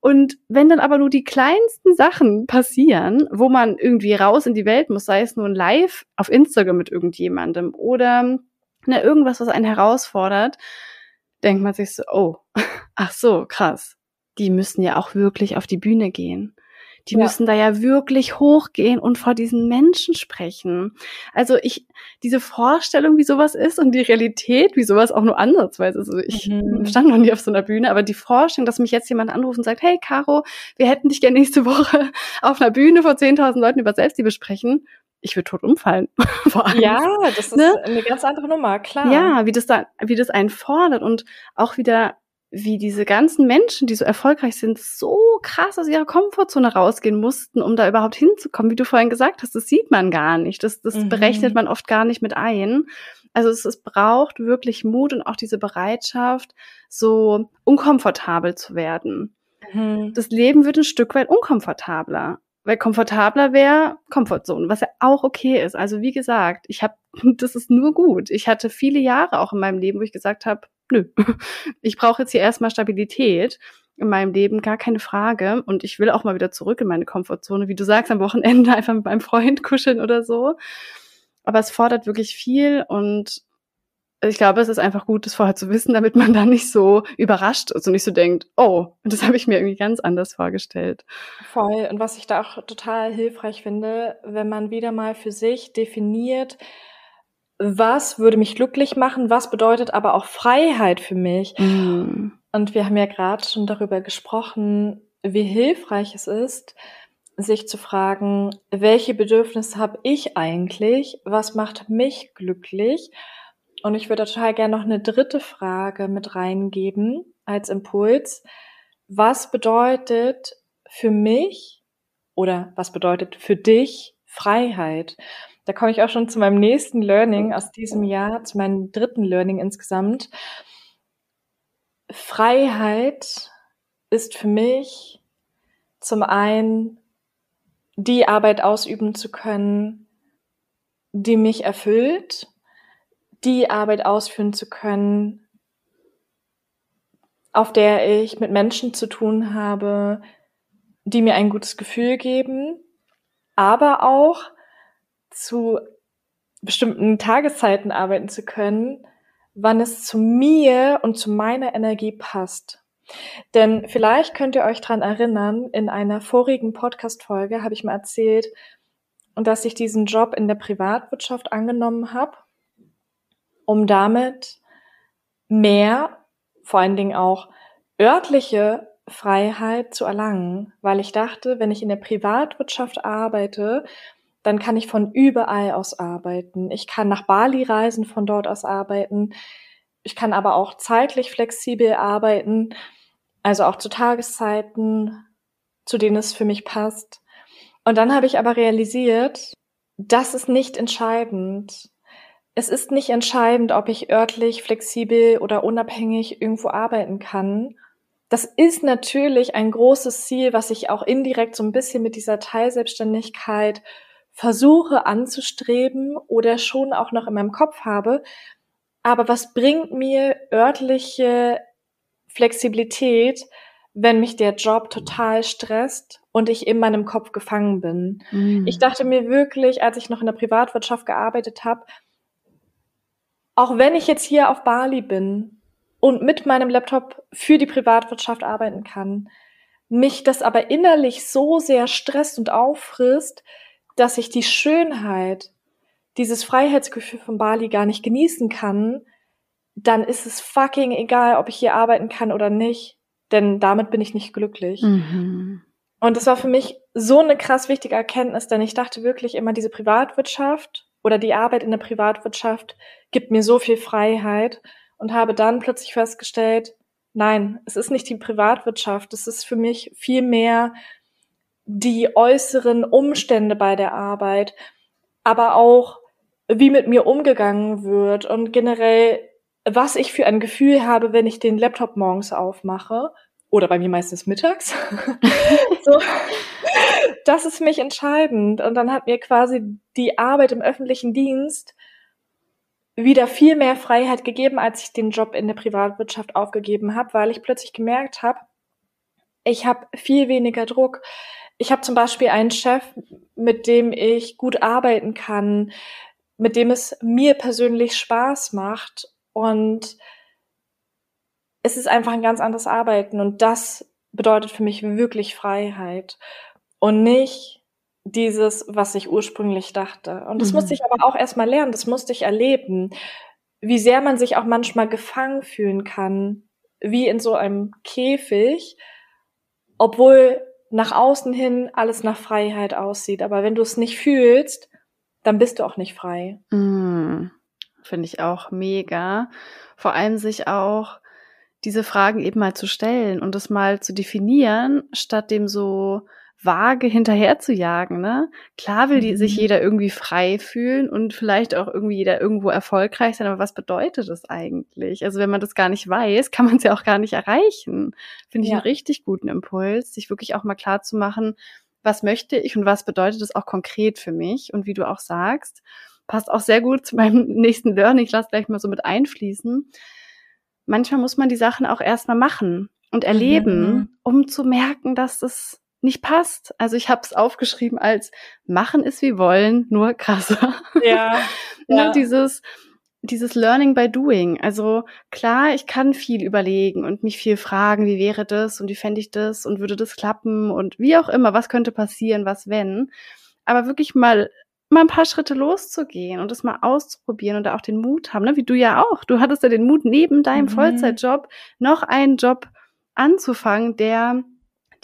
Und wenn dann aber nur die kleinsten Sachen passieren, wo man irgendwie raus in die Welt muss, sei es nur ein Live auf Instagram mit irgendjemandem oder ne, irgendwas, was einen herausfordert, denkt man sich so, oh, ach so, krass die müssen ja auch wirklich auf die Bühne gehen. Die ja. müssen da ja wirklich hochgehen und vor diesen Menschen sprechen. Also ich, diese Vorstellung, wie sowas ist und die Realität, wie sowas auch nur ansatzweise, also ich mhm. stand noch nie auf so einer Bühne, aber die Vorstellung, dass mich jetzt jemand anruft und sagt, hey Caro, wir hätten dich gerne nächste Woche auf einer Bühne vor 10.000 Leuten über Selbstliebe sprechen, ich würde tot umfallen. ja, das ist ne? eine ganz andere Nummer, klar. Ja, wie das da, wie das einen fordert und auch wieder wie diese ganzen Menschen, die so erfolgreich sind, so krass aus ihrer Komfortzone rausgehen mussten, um da überhaupt hinzukommen. Wie du vorhin gesagt hast, das sieht man gar nicht. Das, das mhm. berechnet man oft gar nicht mit ein. Also es, es braucht wirklich Mut und auch diese Bereitschaft, so unkomfortabel zu werden. Mhm. Das Leben wird ein Stück weit unkomfortabler. Weil komfortabler wäre Komfortzone, was ja auch okay ist. Also wie gesagt, ich habe, das ist nur gut. Ich hatte viele Jahre auch in meinem Leben, wo ich gesagt habe, nö, ich brauche jetzt hier erstmal Stabilität in meinem Leben, gar keine Frage. Und ich will auch mal wieder zurück in meine Komfortzone, wie du sagst, am Wochenende einfach mit meinem Freund kuscheln oder so. Aber es fordert wirklich viel und ich glaube, es ist einfach gut, das vorher zu wissen, damit man dann nicht so überrascht ist und nicht so denkt, oh, das habe ich mir irgendwie ganz anders vorgestellt. Voll. Und was ich da auch total hilfreich finde, wenn man wieder mal für sich definiert, was würde mich glücklich machen, was bedeutet aber auch Freiheit für mich. Mhm. Und wir haben ja gerade schon darüber gesprochen, wie hilfreich es ist, sich zu fragen, welche Bedürfnisse habe ich eigentlich, was macht mich glücklich. Und ich würde total gerne noch eine dritte Frage mit reingeben als Impuls. Was bedeutet für mich oder was bedeutet für dich Freiheit? Da komme ich auch schon zu meinem nächsten Learning aus diesem Jahr, zu meinem dritten Learning insgesamt. Freiheit ist für mich zum einen die Arbeit ausüben zu können, die mich erfüllt, die Arbeit ausführen zu können, auf der ich mit Menschen zu tun habe, die mir ein gutes Gefühl geben, aber auch zu bestimmten Tageszeiten arbeiten zu können, wann es zu mir und zu meiner Energie passt. Denn vielleicht könnt ihr euch dran erinnern, in einer vorigen Podcast-Folge habe ich mal erzählt, dass ich diesen Job in der Privatwirtschaft angenommen habe, um damit mehr, vor allen Dingen auch örtliche Freiheit zu erlangen, weil ich dachte, wenn ich in der Privatwirtschaft arbeite, dann kann ich von überall aus arbeiten. Ich kann nach Bali reisen, von dort aus arbeiten. Ich kann aber auch zeitlich flexibel arbeiten, also auch zu Tageszeiten, zu denen es für mich passt. Und dann habe ich aber realisiert, das ist nicht entscheidend. Es ist nicht entscheidend, ob ich örtlich, flexibel oder unabhängig irgendwo arbeiten kann. Das ist natürlich ein großes Ziel, was ich auch indirekt so ein bisschen mit dieser Teilselbstständigkeit versuche anzustreben oder schon auch noch in meinem Kopf habe. Aber was bringt mir örtliche Flexibilität, wenn mich der Job total stresst und ich in meinem Kopf gefangen bin? Mhm. Ich dachte mir wirklich, als ich noch in der Privatwirtschaft gearbeitet habe, auch wenn ich jetzt hier auf Bali bin und mit meinem Laptop für die Privatwirtschaft arbeiten kann, mich das aber innerlich so sehr stresst und auffrisst, dass ich die Schönheit, dieses Freiheitsgefühl von Bali gar nicht genießen kann, dann ist es fucking egal, ob ich hier arbeiten kann oder nicht, denn damit bin ich nicht glücklich. Mhm. Und das war für mich so eine krass wichtige Erkenntnis, denn ich dachte wirklich immer, diese Privatwirtschaft oder die Arbeit in der Privatwirtschaft gibt mir so viel Freiheit und habe dann plötzlich festgestellt, nein, es ist nicht die Privatwirtschaft, es ist für mich viel mehr die äußeren Umstände bei der Arbeit, aber auch wie mit mir umgegangen wird und generell, was ich für ein Gefühl habe, wenn ich den Laptop morgens aufmache oder bei mir meistens mittags. so, das ist mich entscheidend. Und dann hat mir quasi die Arbeit im öffentlichen Dienst wieder viel mehr Freiheit gegeben, als ich den Job in der Privatwirtschaft aufgegeben habe, weil ich plötzlich gemerkt habe, ich habe viel weniger Druck. Ich habe zum Beispiel einen Chef, mit dem ich gut arbeiten kann, mit dem es mir persönlich Spaß macht und es ist einfach ein ganz anderes Arbeiten und das bedeutet für mich wirklich Freiheit und nicht dieses, was ich ursprünglich dachte. Und das mhm. musste ich aber auch erstmal lernen, das musste ich erleben, wie sehr man sich auch manchmal gefangen fühlen kann, wie in so einem Käfig, obwohl nach außen hin alles nach Freiheit aussieht. Aber wenn du es nicht fühlst, dann bist du auch nicht frei. Mm, Finde ich auch mega. Vor allem sich auch diese Fragen eben mal zu stellen und das mal zu definieren, statt dem so vage hinterher zu jagen, ne? Klar will die, mhm. sich jeder irgendwie frei fühlen und vielleicht auch irgendwie jeder irgendwo erfolgreich sein, aber was bedeutet das eigentlich? Also wenn man das gar nicht weiß, kann man es ja auch gar nicht erreichen. Finde ich ja. einen richtig guten Impuls, sich wirklich auch mal klar zu machen, was möchte ich und was bedeutet das auch konkret für mich? Und wie du auch sagst, passt auch sehr gut zu meinem nächsten Learning, ich lasse gleich mal so mit einfließen. Manchmal muss man die Sachen auch erstmal machen und erleben, mhm. um zu merken, dass das nicht passt. Also ich habe es aufgeschrieben als machen ist wie wollen, nur krasser. Ja. Ja. dieses dieses Learning by Doing. Also klar, ich kann viel überlegen und mich viel fragen, wie wäre das und wie fände ich das und würde das klappen und wie auch immer, was könnte passieren, was wenn. Aber wirklich mal mal ein paar Schritte loszugehen und das mal auszuprobieren und da auch den Mut haben, ne? wie du ja auch. Du hattest ja den Mut, neben deinem mhm. Vollzeitjob noch einen Job anzufangen, der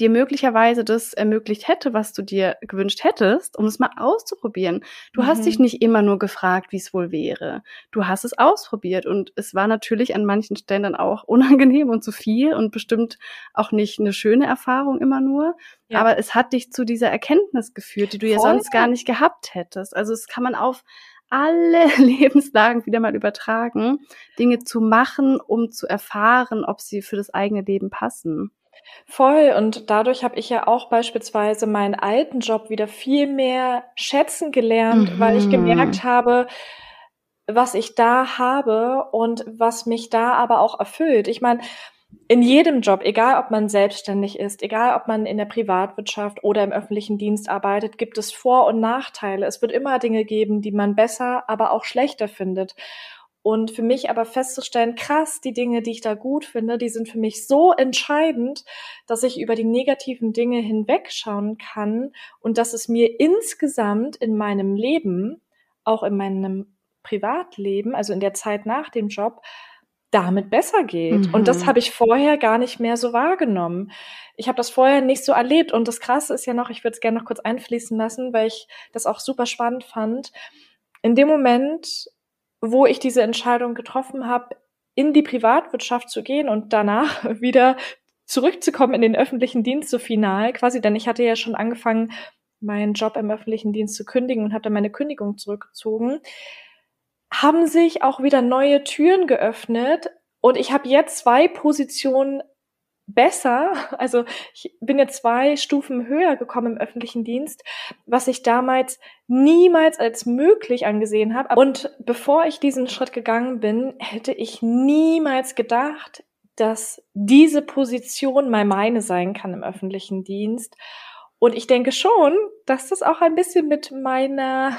dir möglicherweise das ermöglicht hätte, was du dir gewünscht hättest, um es mal auszuprobieren. Du mhm. hast dich mhm. nicht immer nur gefragt, wie es wohl wäre. Du hast es ausprobiert und es war natürlich an manchen Stellen dann auch unangenehm und zu viel und bestimmt auch nicht eine schöne Erfahrung immer nur. Ja. Aber es hat dich zu dieser Erkenntnis geführt, die du Voll. ja sonst gar nicht gehabt hättest. Also es kann man auf alle Lebenslagen wieder mal übertragen, Dinge zu machen, um zu erfahren, ob sie für das eigene Leben passen. Voll. Und dadurch habe ich ja auch beispielsweise meinen alten Job wieder viel mehr schätzen gelernt, mhm. weil ich gemerkt mhm. habe, was ich da habe und was mich da aber auch erfüllt. Ich meine, in jedem Job, egal ob man selbstständig ist, egal ob man in der Privatwirtschaft oder im öffentlichen Dienst arbeitet, gibt es Vor- und Nachteile. Es wird immer Dinge geben, die man besser, aber auch schlechter findet. Und für mich aber festzustellen, krass, die Dinge, die ich da gut finde, die sind für mich so entscheidend, dass ich über die negativen Dinge hinwegschauen kann und dass es mir insgesamt in meinem Leben, auch in meinem Privatleben, also in der Zeit nach dem Job, damit besser geht. Mhm. Und das mhm. habe ich vorher gar nicht mehr so wahrgenommen. Ich habe das vorher nicht so erlebt. Und das Krasse ist ja noch, ich würde es gerne noch kurz einfließen lassen, weil ich das auch super spannend fand. In dem Moment, wo ich diese Entscheidung getroffen habe, in die Privatwirtschaft zu gehen und danach wieder zurückzukommen in den öffentlichen Dienst so final, quasi, denn ich hatte ja schon angefangen, meinen Job im öffentlichen Dienst zu kündigen und habe dann meine Kündigung zurückgezogen, haben sich auch wieder neue Türen geöffnet und ich habe jetzt zwei Positionen besser. Also ich bin jetzt zwei Stufen höher gekommen im öffentlichen Dienst, was ich damals niemals als möglich angesehen habe. Und bevor ich diesen Schritt gegangen bin, hätte ich niemals gedacht, dass diese Position mal meine sein kann im öffentlichen Dienst. Und ich denke schon, dass das auch ein bisschen mit meiner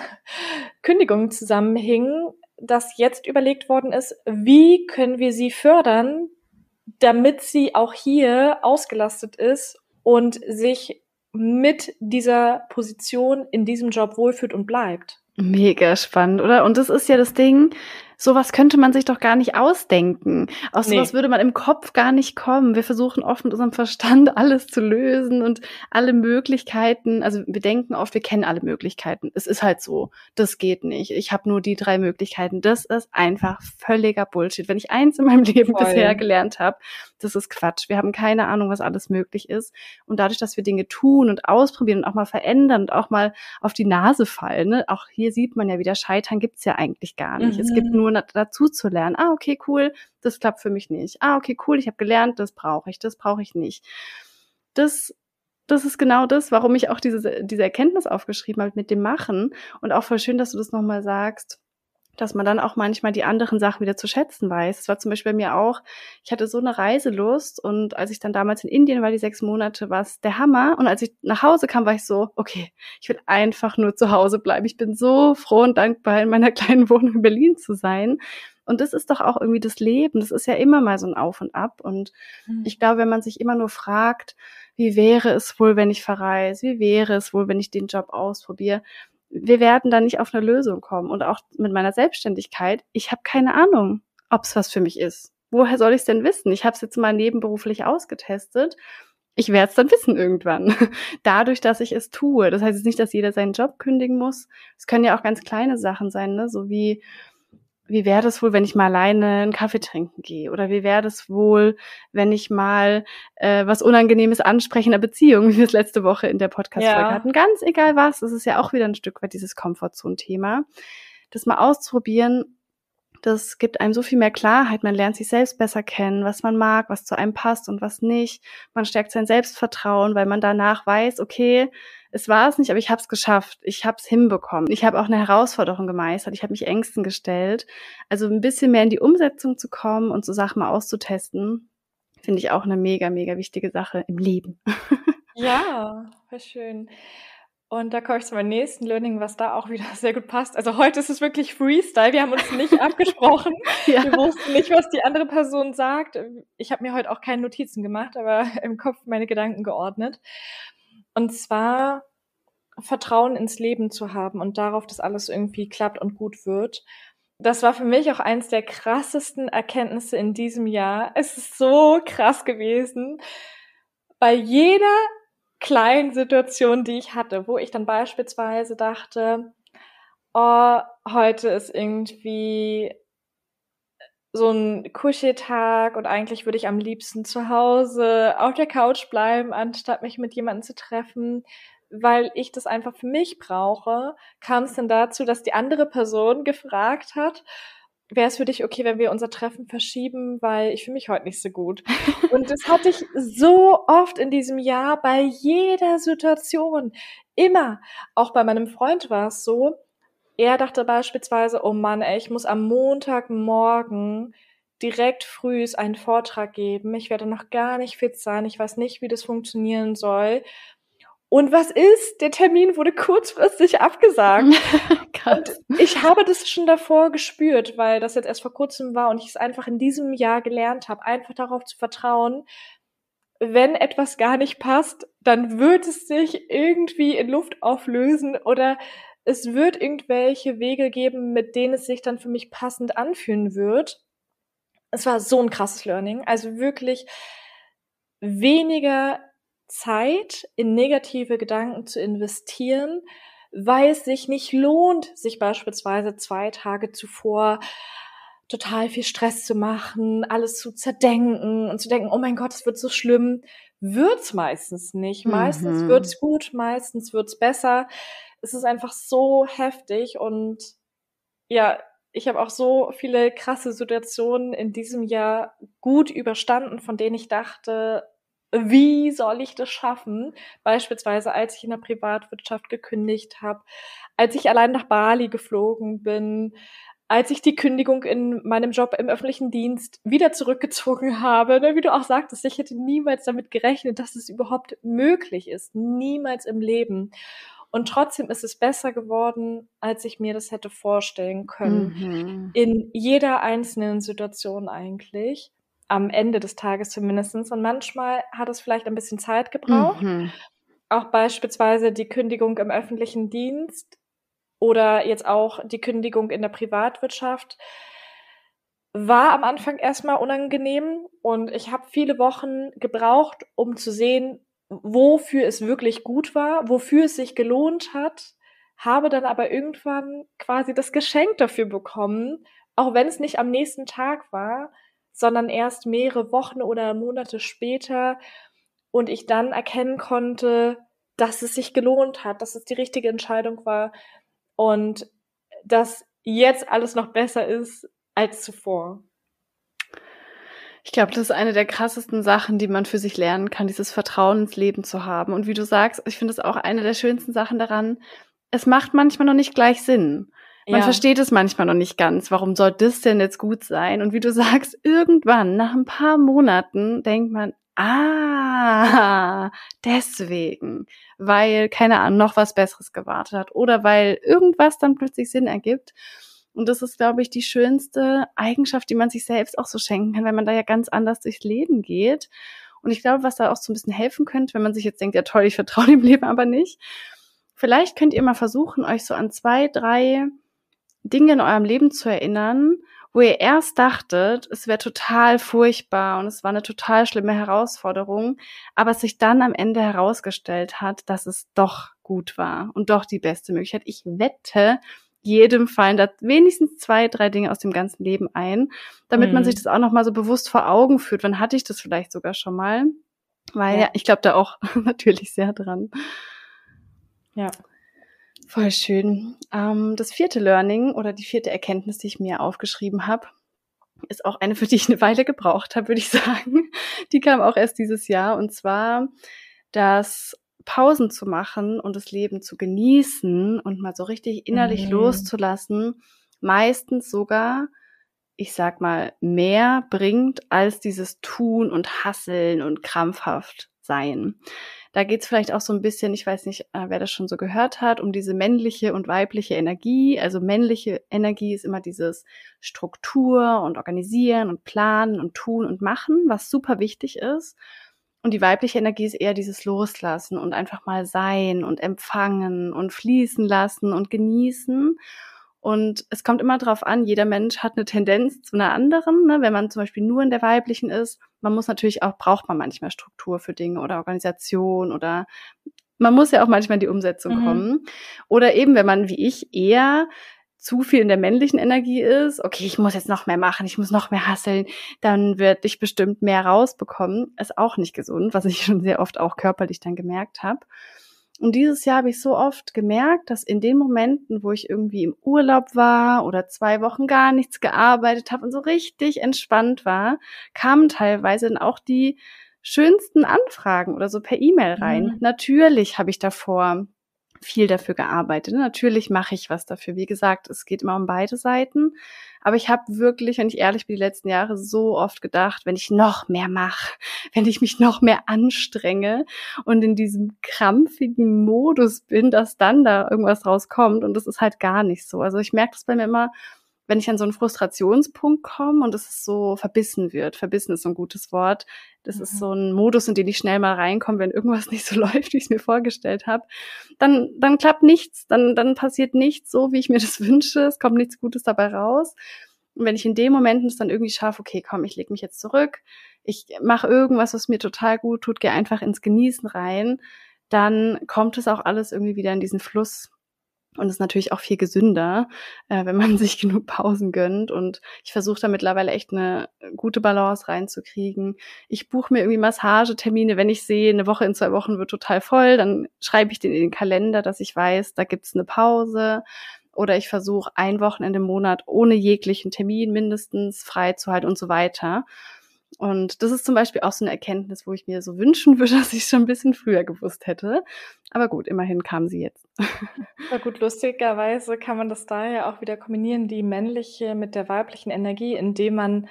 Kündigung zusammenhing, dass jetzt überlegt worden ist, wie können wir sie fördern, damit sie auch hier ausgelastet ist und sich mit dieser Position in diesem Job wohlfühlt und bleibt. Mega spannend, oder? Und das ist ja das Ding, sowas könnte man sich doch gar nicht ausdenken. Aus nee. sowas würde man im Kopf gar nicht kommen. Wir versuchen oft mit unserem Verstand alles zu lösen und alle Möglichkeiten. Also wir denken oft, wir kennen alle Möglichkeiten. Es ist halt so. Das geht nicht. Ich habe nur die drei Möglichkeiten. Das ist einfach völliger Bullshit. Wenn ich eins in meinem Leben Voll. bisher gelernt habe, das ist Quatsch. Wir haben keine Ahnung, was alles möglich ist. Und dadurch, dass wir Dinge tun und ausprobieren und auch mal verändern und auch mal auf die Nase fallen, ne? auch hier sieht man ja wieder, Scheitern gibt's ja eigentlich gar nicht. Mhm. Es gibt mhm. Nur dazu zu lernen. Ah, okay, cool, das klappt für mich nicht. Ah, okay, cool, ich habe gelernt, das brauche ich, das brauche ich nicht. Das das ist genau das, warum ich auch diese, diese Erkenntnis aufgeschrieben habe mit dem Machen. Und auch voll schön, dass du das nochmal sagst, dass man dann auch manchmal die anderen Sachen wieder zu schätzen weiß. Es war zum Beispiel bei mir auch, ich hatte so eine Reiselust und als ich dann damals in Indien war, die sechs Monate, war es der Hammer. Und als ich nach Hause kam, war ich so, okay, ich will einfach nur zu Hause bleiben. Ich bin so froh und dankbar, in meiner kleinen Wohnung in Berlin zu sein. Und das ist doch auch irgendwie das Leben. Das ist ja immer mal so ein Auf und Ab. Und mhm. ich glaube, wenn man sich immer nur fragt, wie wäre es wohl, wenn ich verreise? Wie wäre es wohl, wenn ich den Job ausprobiere? Wir werden da nicht auf eine Lösung kommen. Und auch mit meiner Selbstständigkeit, ich habe keine Ahnung, ob es was für mich ist. Woher soll ich es denn wissen? Ich habe es jetzt mal nebenberuflich ausgetestet. Ich werde es dann wissen irgendwann. Dadurch, dass ich es tue. Das heißt jetzt nicht, dass jeder seinen Job kündigen muss. Es können ja auch ganz kleine Sachen sein, ne? so wie wie wäre das wohl, wenn ich mal alleine einen Kaffee trinken gehe? Oder wie wäre das wohl, wenn ich mal äh, was Unangenehmes anspreche in der Beziehung, wie wir es letzte Woche in der Podcast-Folge ja. hatten? Ganz egal was, das ist ja auch wieder ein Stück weit dieses Komfortzone-Thema. Das mal auszuprobieren, das gibt einem so viel mehr Klarheit. Man lernt sich selbst besser kennen, was man mag, was zu einem passt und was nicht. Man stärkt sein Selbstvertrauen, weil man danach weiß, okay, es war es nicht, aber ich habe es geschafft. Ich habe es hinbekommen. Ich habe auch eine Herausforderung gemeistert. Ich habe mich Ängsten gestellt. Also ein bisschen mehr in die Umsetzung zu kommen und so Sachen mal auszutesten, finde ich auch eine mega, mega wichtige Sache im Leben. Ja, voll schön. Und da komme ich zu meinem nächsten Learning, was da auch wieder sehr gut passt. Also heute ist es wirklich Freestyle. Wir haben uns nicht abgesprochen. ja. Wir wussten nicht, was die andere Person sagt. Ich habe mir heute auch keine Notizen gemacht, aber im Kopf meine Gedanken geordnet. Und zwar Vertrauen ins Leben zu haben und darauf, dass alles irgendwie klappt und gut wird. Das war für mich auch eins der krassesten Erkenntnisse in diesem Jahr. Es ist so krass gewesen. Bei jeder kleinen Situation, die ich hatte, wo ich dann beispielsweise dachte, oh, heute ist irgendwie so ein Kuscheltag und eigentlich würde ich am liebsten zu Hause auf der Couch bleiben, anstatt mich mit jemandem zu treffen, weil ich das einfach für mich brauche, kam es dann dazu, dass die andere Person gefragt hat, wäre es für dich okay, wenn wir unser Treffen verschieben, weil ich fühle mich heute nicht so gut. Und das hatte ich so oft in diesem Jahr bei jeder Situation. Immer. Auch bei meinem Freund war es so, er dachte beispielsweise, oh Mann, ey, ich muss am Montagmorgen direkt frühs einen Vortrag geben. Ich werde noch gar nicht fit sein. Ich weiß nicht, wie das funktionieren soll. Und was ist? Der Termin wurde kurzfristig abgesagt. und ich habe das schon davor gespürt, weil das jetzt erst vor kurzem war und ich es einfach in diesem Jahr gelernt habe, einfach darauf zu vertrauen, wenn etwas gar nicht passt, dann wird es sich irgendwie in Luft auflösen oder es wird irgendwelche Wege geben, mit denen es sich dann für mich passend anfühlen wird. Es war so ein krasses Learning. Also wirklich weniger Zeit in negative Gedanken zu investieren, weil es sich nicht lohnt, sich beispielsweise zwei Tage zuvor total viel Stress zu machen, alles zu zerdenken und zu denken, oh mein Gott, es wird so schlimm. Wird's meistens nicht. Meistens mhm. wird's gut, meistens wird's besser. Es ist einfach so heftig und ja, ich habe auch so viele krasse Situationen in diesem Jahr gut überstanden, von denen ich dachte, wie soll ich das schaffen? Beispielsweise, als ich in der Privatwirtschaft gekündigt habe, als ich allein nach Bali geflogen bin, als ich die Kündigung in meinem Job im öffentlichen Dienst wieder zurückgezogen habe, ne, wie du auch sagtest, ich hätte niemals damit gerechnet, dass es überhaupt möglich ist. Niemals im Leben. Und trotzdem ist es besser geworden, als ich mir das hätte vorstellen können. Mhm. In jeder einzelnen Situation eigentlich am Ende des Tages zumindestens. Und manchmal hat es vielleicht ein bisschen Zeit gebraucht. Mhm. Auch beispielsweise die Kündigung im öffentlichen Dienst oder jetzt auch die Kündigung in der Privatwirtschaft war am Anfang erstmal unangenehm und ich habe viele Wochen gebraucht, um zu sehen, wofür es wirklich gut war, wofür es sich gelohnt hat, habe dann aber irgendwann quasi das Geschenk dafür bekommen, auch wenn es nicht am nächsten Tag war, sondern erst mehrere Wochen oder Monate später und ich dann erkennen konnte, dass es sich gelohnt hat, dass es die richtige Entscheidung war und dass jetzt alles noch besser ist als zuvor. Ich glaube, das ist eine der krassesten Sachen, die man für sich lernen kann, dieses Vertrauen ins Leben zu haben. Und wie du sagst, ich finde es auch eine der schönsten Sachen daran, es macht manchmal noch nicht gleich Sinn. Man ja. versteht es manchmal noch nicht ganz. Warum soll das denn jetzt gut sein? Und wie du sagst, irgendwann, nach ein paar Monaten, denkt man, ah, deswegen, weil, keine Ahnung, noch was Besseres gewartet hat oder weil irgendwas dann plötzlich Sinn ergibt. Und das ist, glaube ich, die schönste Eigenschaft, die man sich selbst auch so schenken kann, wenn man da ja ganz anders durchs Leben geht. Und ich glaube, was da auch so ein bisschen helfen könnte, wenn man sich jetzt denkt, ja toll, ich vertraue dem Leben aber nicht. Vielleicht könnt ihr mal versuchen, euch so an zwei, drei Dinge in eurem Leben zu erinnern, wo ihr erst dachtet, es wäre total furchtbar und es war eine total schlimme Herausforderung, aber es sich dann am Ende herausgestellt hat, dass es doch gut war und doch die beste Möglichkeit. Ich wette, jedem fallen da wenigstens zwei, drei Dinge aus dem ganzen Leben ein, damit mhm. man sich das auch noch mal so bewusst vor Augen führt. Wann hatte ich das vielleicht sogar schon mal? Weil ja, ich glaube da auch natürlich sehr dran. Ja. Voll schön. Ähm, das vierte Learning oder die vierte Erkenntnis, die ich mir aufgeschrieben habe, ist auch eine, für die ich eine Weile gebraucht habe, würde ich sagen. Die kam auch erst dieses Jahr. Und zwar, dass Pausen zu machen und das Leben zu genießen und mal so richtig innerlich mhm. loszulassen, meistens sogar, ich sag mal, mehr bringt als dieses Tun und Hasseln und krampfhaft sein. Da geht's vielleicht auch so ein bisschen, ich weiß nicht, äh, wer das schon so gehört hat, um diese männliche und weibliche Energie. Also männliche Energie ist immer dieses Struktur und Organisieren und Planen und Tun und Machen, was super wichtig ist. Und die weibliche Energie ist eher dieses Loslassen und einfach mal sein und empfangen und fließen lassen und genießen. Und es kommt immer darauf an, jeder Mensch hat eine Tendenz zu einer anderen. Ne? Wenn man zum Beispiel nur in der weiblichen ist, man muss natürlich auch, braucht man manchmal Struktur für Dinge oder Organisation oder man muss ja auch manchmal in die Umsetzung mhm. kommen. Oder eben, wenn man wie ich eher zu viel in der männlichen Energie ist, okay, ich muss jetzt noch mehr machen, ich muss noch mehr hasseln, dann wird ich bestimmt mehr rausbekommen. Ist auch nicht gesund, was ich schon sehr oft auch körperlich dann gemerkt habe. Und dieses Jahr habe ich so oft gemerkt, dass in den Momenten, wo ich irgendwie im Urlaub war oder zwei Wochen gar nichts gearbeitet habe und so richtig entspannt war, kamen teilweise dann auch die schönsten Anfragen oder so per E-Mail rein. Mhm. Natürlich habe ich davor viel dafür gearbeitet. Natürlich mache ich was dafür. Wie gesagt, es geht immer um beide Seiten. Aber ich habe wirklich, wenn ich ehrlich bin, die letzten Jahre so oft gedacht, wenn ich noch mehr mache, wenn ich mich noch mehr anstrenge und in diesem krampfigen Modus bin, dass dann da irgendwas rauskommt. Und das ist halt gar nicht so. Also ich merke das bei mir immer, wenn ich an so einen Frustrationspunkt komme und es so verbissen wird, verbissen ist so ein gutes Wort, das mhm. ist so ein Modus, in den ich schnell mal reinkomme, wenn irgendwas nicht so läuft, wie ich es mir vorgestellt habe, dann, dann klappt nichts, dann, dann passiert nichts so, wie ich mir das wünsche, es kommt nichts Gutes dabei raus. Und wenn ich in dem Momenten es dann irgendwie schaffe, okay, komm, ich lege mich jetzt zurück, ich mache irgendwas, was mir total gut tut, gehe einfach ins Genießen rein, dann kommt es auch alles irgendwie wieder in diesen Fluss und ist natürlich auch viel gesünder, äh, wenn man sich genug Pausen gönnt. Und ich versuche da mittlerweile echt eine gute Balance reinzukriegen. Ich buche mir irgendwie Massagetermine, wenn ich sehe, eine Woche in zwei Wochen wird total voll, dann schreibe ich den in den Kalender, dass ich weiß, da gibt's eine Pause. Oder ich versuche ein Wochenende im Monat ohne jeglichen Termin mindestens frei zu halten und so weiter. Und das ist zum Beispiel auch so eine Erkenntnis, wo ich mir so wünschen würde, dass ich schon ein bisschen früher gewusst hätte. Aber gut, immerhin kam sie jetzt. Ja gut, lustigerweise kann man das da ja auch wieder kombinieren, die männliche mit der weiblichen Energie, indem man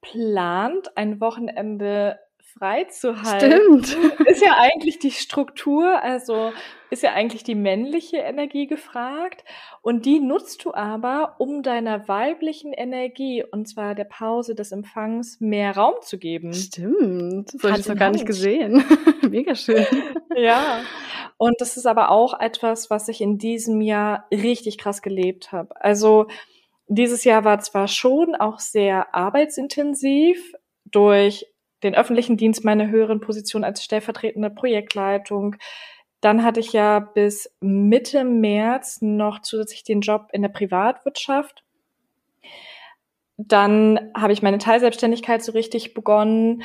plant, ein Wochenende frei zu halten. Stimmt. Ist ja eigentlich die Struktur, also ist ja eigentlich die männliche Energie gefragt. Und die nutzt du aber, um deiner weiblichen Energie, und zwar der Pause des Empfangs, mehr Raum zu geben. Stimmt. So habe ich noch gar nicht gesehen. Mega schön. Ja. Und das ist aber auch etwas, was ich in diesem Jahr richtig krass gelebt habe. Also dieses Jahr war zwar schon auch sehr arbeitsintensiv durch den öffentlichen Dienst, meine höheren Position als stellvertretende Projektleitung. Dann hatte ich ja bis Mitte März noch zusätzlich den Job in der Privatwirtschaft. Dann habe ich meine Teilselbstständigkeit so richtig begonnen.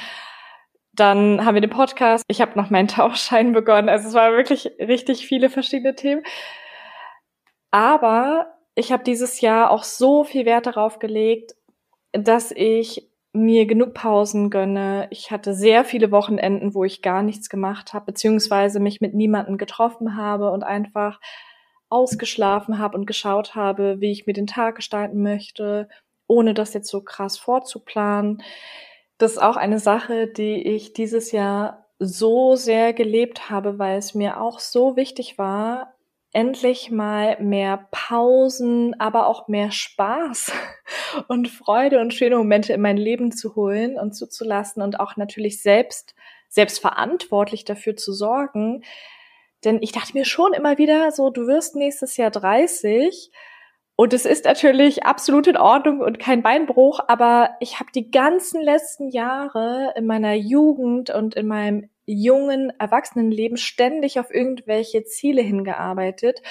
Dann haben wir den Podcast. Ich habe noch meinen Tauchschein begonnen. Also es waren wirklich richtig viele verschiedene Themen. Aber ich habe dieses Jahr auch so viel Wert darauf gelegt, dass ich mir genug Pausen gönne. Ich hatte sehr viele Wochenenden, wo ich gar nichts gemacht habe, beziehungsweise mich mit niemandem getroffen habe und einfach ausgeschlafen habe und geschaut habe, wie ich mir den Tag gestalten möchte, ohne das jetzt so krass vorzuplanen. Das ist auch eine Sache, die ich dieses Jahr so sehr gelebt habe, weil es mir auch so wichtig war, endlich mal mehr Pausen, aber auch mehr Spaß und Freude und schöne Momente in mein Leben zu holen und zuzulassen und auch natürlich selbst, selbst verantwortlich dafür zu sorgen. Denn ich dachte mir schon immer wieder so, du wirst nächstes Jahr 30 und es ist natürlich absolut in Ordnung und kein Beinbruch, aber ich habe die ganzen letzten Jahre in meiner Jugend und in meinem jungen Erwachsenenleben ständig auf irgendwelche Ziele hingearbeitet,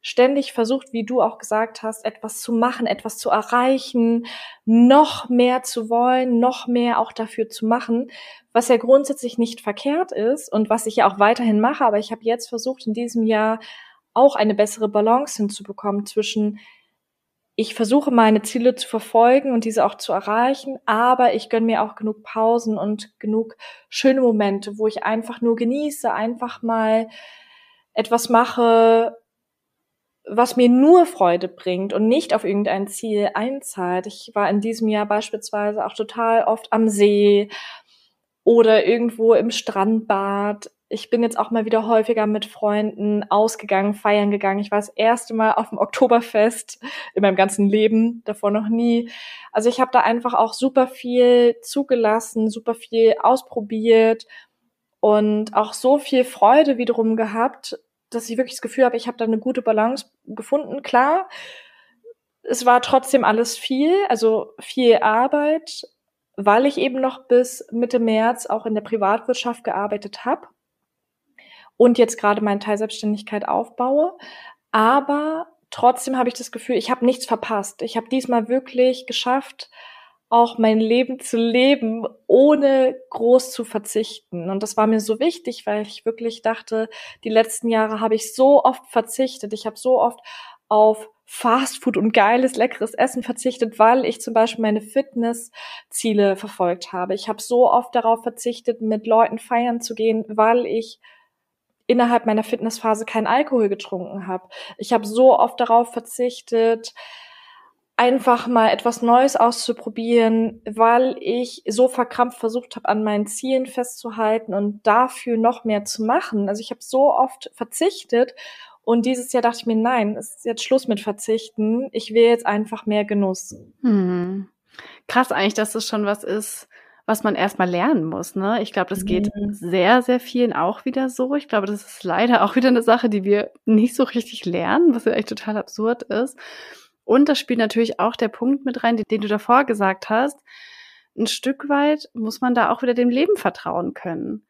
ständig versucht, wie du auch gesagt hast, etwas zu machen, etwas zu erreichen, noch mehr zu wollen, noch mehr auch dafür zu machen, was ja grundsätzlich nicht verkehrt ist und was ich ja auch weiterhin mache, aber ich habe jetzt versucht, in diesem Jahr auch eine bessere Balance hinzubekommen zwischen ich versuche meine Ziele zu verfolgen und diese auch zu erreichen, aber ich gönne mir auch genug Pausen und genug schöne Momente, wo ich einfach nur genieße, einfach mal etwas mache, was mir nur Freude bringt und nicht auf irgendein Ziel einzahlt. Ich war in diesem Jahr beispielsweise auch total oft am See oder irgendwo im Strandbad ich bin jetzt auch mal wieder häufiger mit Freunden ausgegangen, feiern gegangen. Ich war das erste Mal auf dem Oktoberfest in meinem ganzen Leben, davor noch nie. Also ich habe da einfach auch super viel zugelassen, super viel ausprobiert und auch so viel Freude wiederum gehabt, dass ich wirklich das Gefühl habe, ich habe da eine gute Balance gefunden. Klar, es war trotzdem alles viel, also viel Arbeit, weil ich eben noch bis Mitte März auch in der Privatwirtschaft gearbeitet habe und jetzt gerade meine Teilselbstständigkeit aufbaue. Aber trotzdem habe ich das Gefühl, ich habe nichts verpasst. Ich habe diesmal wirklich geschafft, auch mein Leben zu leben, ohne groß zu verzichten. Und das war mir so wichtig, weil ich wirklich dachte, die letzten Jahre habe ich so oft verzichtet. Ich habe so oft auf Fastfood und geiles, leckeres Essen verzichtet, weil ich zum Beispiel meine Fitnessziele verfolgt habe. Ich habe so oft darauf verzichtet, mit Leuten feiern zu gehen, weil ich innerhalb meiner Fitnessphase keinen Alkohol getrunken habe. Ich habe so oft darauf verzichtet, einfach mal etwas Neues auszuprobieren, weil ich so verkrampft versucht habe, an meinen Zielen festzuhalten und dafür noch mehr zu machen. Also ich habe so oft verzichtet und dieses Jahr dachte ich mir, nein, es ist jetzt Schluss mit Verzichten. Ich will jetzt einfach mehr Genuss. Hm. Krass eigentlich, dass das schon was ist, was man erstmal lernen muss. Ne? Ich glaube, das geht mhm. sehr, sehr vielen auch wieder so. Ich glaube, das ist leider auch wieder eine Sache, die wir nicht so richtig lernen, was ja echt total absurd ist. Und das spielt natürlich auch der Punkt mit rein, den, den du davor gesagt hast. Ein Stück weit muss man da auch wieder dem Leben vertrauen können.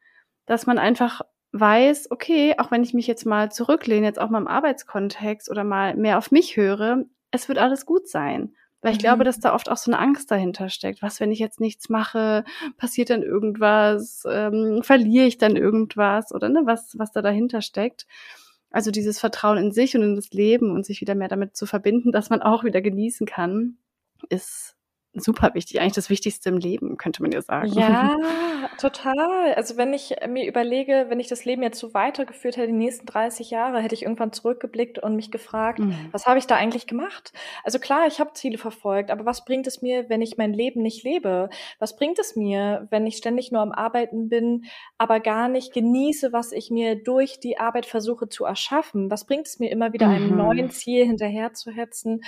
Dass man einfach weiß, okay, auch wenn ich mich jetzt mal zurücklehne, jetzt auch mal im Arbeitskontext oder mal mehr auf mich höre, es wird alles gut sein. Weil ich mhm. glaube, dass da oft auch so eine Angst dahinter steckt. Was, wenn ich jetzt nichts mache? Passiert dann irgendwas? Ähm, verliere ich dann irgendwas? Oder ne, was, was da dahinter steckt? Also dieses Vertrauen in sich und in das Leben und sich wieder mehr damit zu verbinden, dass man auch wieder genießen kann, ist super wichtig, eigentlich das Wichtigste im Leben, könnte man ja sagen. Ja, total. Also wenn ich mir überlege, wenn ich das Leben jetzt so weitergeführt hätte, die nächsten 30 Jahre, hätte ich irgendwann zurückgeblickt und mich gefragt, mhm. was habe ich da eigentlich gemacht? Also klar, ich habe Ziele verfolgt, aber was bringt es mir, wenn ich mein Leben nicht lebe? Was bringt es mir, wenn ich ständig nur am Arbeiten bin, aber gar nicht genieße, was ich mir durch die Arbeit versuche zu erschaffen? Was bringt es mir immer wieder, mhm. einem neuen Ziel hinterherzuhetzen?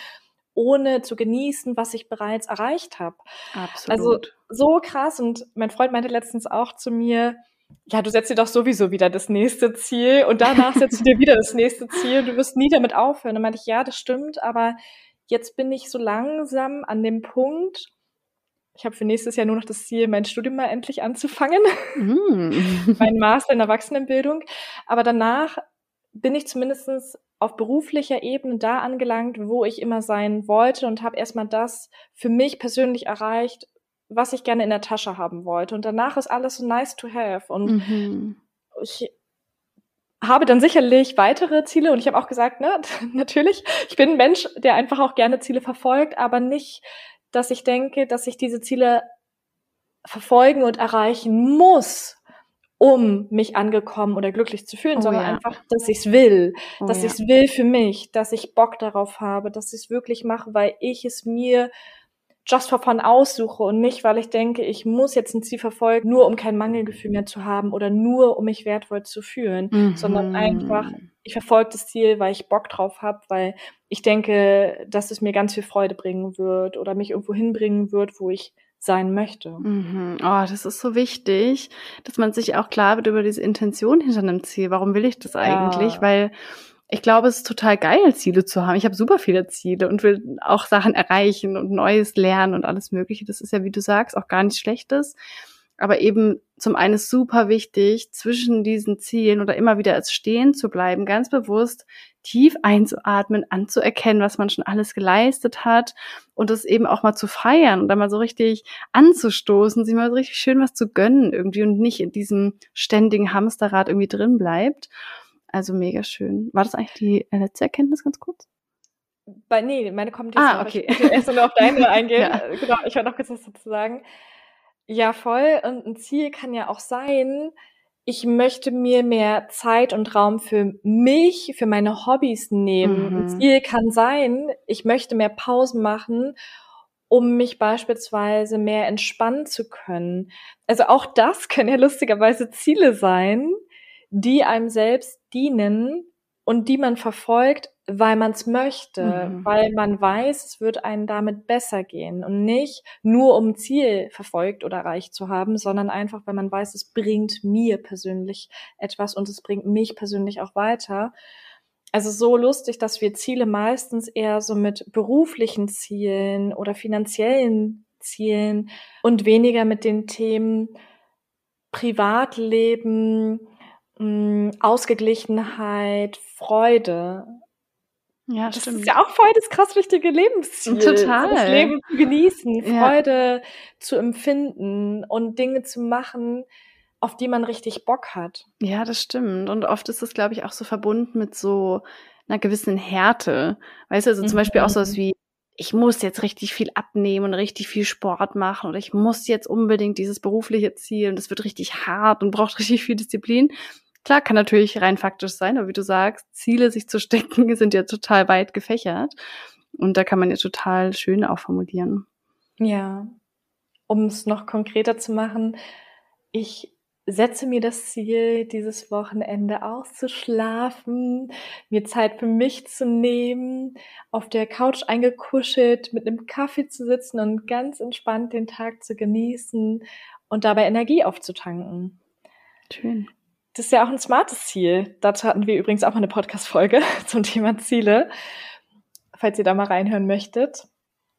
Ohne zu genießen, was ich bereits erreicht habe. Absolut. Also so krass. Und mein Freund meinte letztens auch zu mir, ja, du setzt dir doch sowieso wieder das nächste Ziel und danach setzt du dir wieder das nächste Ziel. Du wirst nie damit aufhören. Und meinte ich, ja, das stimmt, aber jetzt bin ich so langsam an dem Punkt, ich habe für nächstes Jahr nur noch das Ziel, mein Studium mal endlich anzufangen. Mm. mein Master in Erwachsenenbildung. Aber danach bin ich zumindestens auf beruflicher Ebene da angelangt, wo ich immer sein wollte und habe erstmal das für mich persönlich erreicht, was ich gerne in der Tasche haben wollte. Und danach ist alles so nice to have. Und mhm. ich habe dann sicherlich weitere Ziele und ich habe auch gesagt, ne, natürlich, ich bin ein Mensch, der einfach auch gerne Ziele verfolgt, aber nicht, dass ich denke, dass ich diese Ziele verfolgen und erreichen muss, um mich angekommen oder glücklich zu fühlen, oh, sondern ja. einfach, dass ich es will, oh, dass ja. ich es will für mich, dass ich Bock darauf habe, dass ich es wirklich mache, weil ich es mir just for fun aussuche und nicht, weil ich denke, ich muss jetzt ein Ziel verfolgen, nur um kein Mangelgefühl mehr zu haben oder nur um mich wertvoll zu fühlen, mhm. sondern einfach, ich verfolge das Ziel, weil ich Bock drauf habe, weil ich denke, dass es mir ganz viel Freude bringen wird oder mich irgendwo hinbringen wird, wo ich sein möchte. Mhm. Oh, das ist so wichtig, dass man sich auch klar wird über diese Intention hinter einem Ziel. Warum will ich das eigentlich? Ja. Weil ich glaube, es ist total geil, Ziele zu haben. Ich habe super viele Ziele und will auch Sachen erreichen und Neues lernen und alles Mögliche. Das ist ja, wie du sagst, auch gar nichts Schlechtes. Aber eben zum einen ist super wichtig, zwischen diesen Zielen oder immer wieder als stehen zu bleiben, ganz bewusst tief einzuatmen, anzuerkennen, was man schon alles geleistet hat und das eben auch mal zu feiern und dann mal so richtig anzustoßen, sich mal so richtig schön was zu gönnen irgendwie und nicht in diesem ständigen Hamsterrad irgendwie drin bleibt. Also mega schön. War das eigentlich die letzte Erkenntnis ganz kurz? Bei, nee, meine kommt jetzt ah, noch. okay. Ich erst nur auf deine eingehen. ja. Genau, ich wollte noch kurz was dazu sagen. Ja, voll. Und ein Ziel kann ja auch sein, ich möchte mir mehr Zeit und Raum für mich, für meine Hobbys nehmen. Mhm. Ziel kann sein, ich möchte mehr Pausen machen, um mich beispielsweise mehr entspannen zu können. Also auch das können ja lustigerweise Ziele sein, die einem selbst dienen und die man verfolgt, weil man es möchte, mhm. weil man weiß, es wird einem damit besser gehen und nicht nur um Ziel verfolgt oder erreicht zu haben, sondern einfach, weil man weiß, es bringt mir persönlich etwas und es bringt mich persönlich auch weiter. Also so lustig, dass wir Ziele meistens eher so mit beruflichen Zielen oder finanziellen Zielen und weniger mit den Themen Privatleben, mm, Ausgeglichenheit, Freude ja, das stimmt. ist ja auch voll das krass wichtige Lebensziel. Total. Das Leben zu genießen, Freude ja. zu empfinden und Dinge zu machen, auf die man richtig Bock hat. Ja, das stimmt. Und oft ist es, glaube ich, auch so verbunden mit so einer gewissen Härte. Weißt du, also zum mhm. Beispiel auch so was wie, ich muss jetzt richtig viel abnehmen und richtig viel Sport machen oder ich muss jetzt unbedingt dieses berufliche Ziel und das wird richtig hart und braucht richtig viel Disziplin. Klar, kann natürlich rein faktisch sein, aber wie du sagst, Ziele sich zu stecken sind ja total weit gefächert. Und da kann man ja total schön auch formulieren. Ja, um es noch konkreter zu machen, ich setze mir das Ziel, dieses Wochenende auszuschlafen, mir Zeit für mich zu nehmen, auf der Couch eingekuschelt, mit einem Kaffee zu sitzen und ganz entspannt den Tag zu genießen und dabei Energie aufzutanken. Schön. Das ist ja auch ein smartes Ziel. Dazu hatten wir übrigens auch mal eine Podcast-Folge zum Thema Ziele, falls ihr da mal reinhören möchtet.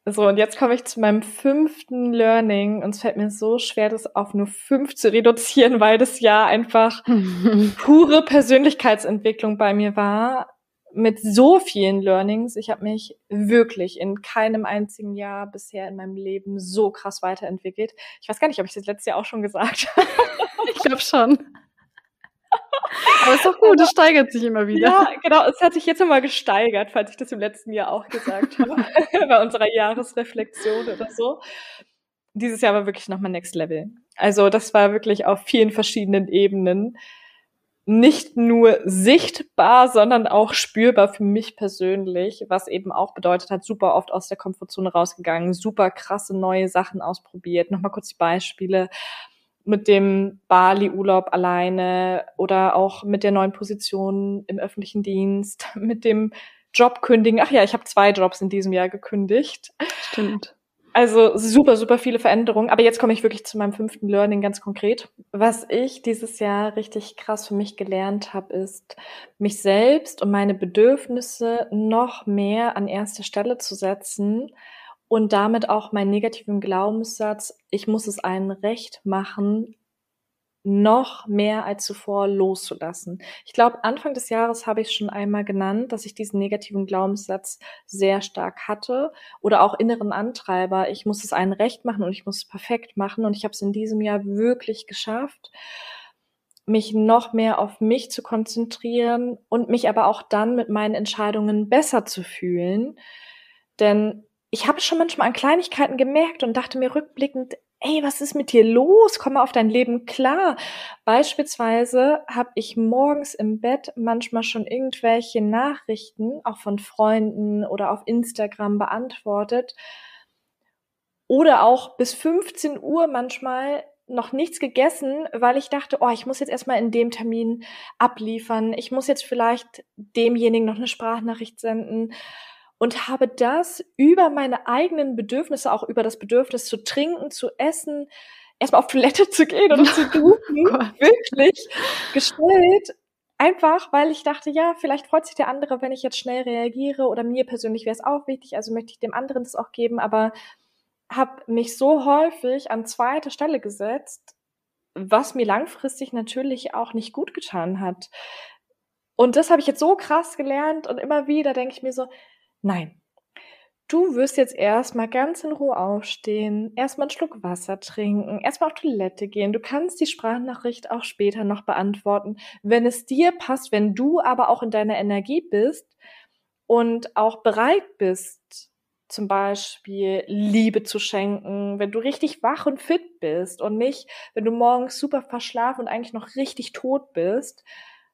So, und jetzt komme ich zu meinem fünften Learning. Und es fällt mir so schwer, das auf nur fünf zu reduzieren, weil das Jahr einfach pure Persönlichkeitsentwicklung bei mir war. Mit so vielen Learnings. Ich habe mich wirklich in keinem einzigen Jahr bisher in meinem Leben so krass weiterentwickelt. Ich weiß gar nicht, ob ich das letztes Jahr auch schon gesagt habe. ich glaube schon. Aber ist doch gut, es steigert sich immer wieder. Ja, genau, es hat sich jetzt immer gesteigert, falls ich das im letzten Jahr auch gesagt habe, bei unserer Jahresreflexion oder so. Dieses Jahr war wirklich nochmal Next Level. Also das war wirklich auf vielen verschiedenen Ebenen nicht nur sichtbar, sondern auch spürbar für mich persönlich, was eben auch bedeutet hat, super oft aus der Komfortzone rausgegangen, super krasse neue Sachen ausprobiert. Nochmal kurz die Beispiele mit dem Bali-Urlaub alleine oder auch mit der neuen Position im öffentlichen Dienst, mit dem Job kündigen. Ach ja, ich habe zwei Jobs in diesem Jahr gekündigt. Stimmt. Also super, super viele Veränderungen. Aber jetzt komme ich wirklich zu meinem fünften Learning ganz konkret. Was ich dieses Jahr richtig krass für mich gelernt habe, ist, mich selbst und meine Bedürfnisse noch mehr an erste Stelle zu setzen und damit auch meinen negativen Glaubenssatz, ich muss es allen recht machen, noch mehr als zuvor loszulassen. Ich glaube, Anfang des Jahres habe ich schon einmal genannt, dass ich diesen negativen Glaubenssatz sehr stark hatte oder auch inneren Antreiber. Ich muss es allen recht machen und ich muss es perfekt machen und ich habe es in diesem Jahr wirklich geschafft, mich noch mehr auf mich zu konzentrieren und mich aber auch dann mit meinen Entscheidungen besser zu fühlen. Denn ich habe schon manchmal an Kleinigkeiten gemerkt und dachte mir rückblickend, ey, was ist mit dir los? Komm mal auf dein Leben klar. Beispielsweise habe ich morgens im Bett manchmal schon irgendwelche Nachrichten, auch von Freunden oder auf Instagram beantwortet. Oder auch bis 15 Uhr manchmal noch nichts gegessen, weil ich dachte, oh, ich muss jetzt erstmal in dem Termin abliefern. Ich muss jetzt vielleicht demjenigen noch eine Sprachnachricht senden und habe das über meine eigenen Bedürfnisse, auch über das Bedürfnis zu trinken, zu essen, erstmal auf Toilette zu gehen oder zu duschen, oh wirklich gestellt. Einfach, weil ich dachte, ja, vielleicht freut sich der andere, wenn ich jetzt schnell reagiere oder mir persönlich wäre es auch wichtig, also möchte ich dem anderen das auch geben, aber habe mich so häufig an zweite Stelle gesetzt, was mir langfristig natürlich auch nicht gut getan hat. Und das habe ich jetzt so krass gelernt und immer wieder denke ich mir so, Nein. Du wirst jetzt erstmal ganz in Ruhe aufstehen, erstmal einen Schluck Wasser trinken, erstmal auf Toilette gehen. Du kannst die Sprachnachricht auch später noch beantworten, wenn es dir passt, wenn du aber auch in deiner Energie bist und auch bereit bist, zum Beispiel Liebe zu schenken, wenn du richtig wach und fit bist und nicht, wenn du morgens super verschlafen und eigentlich noch richtig tot bist,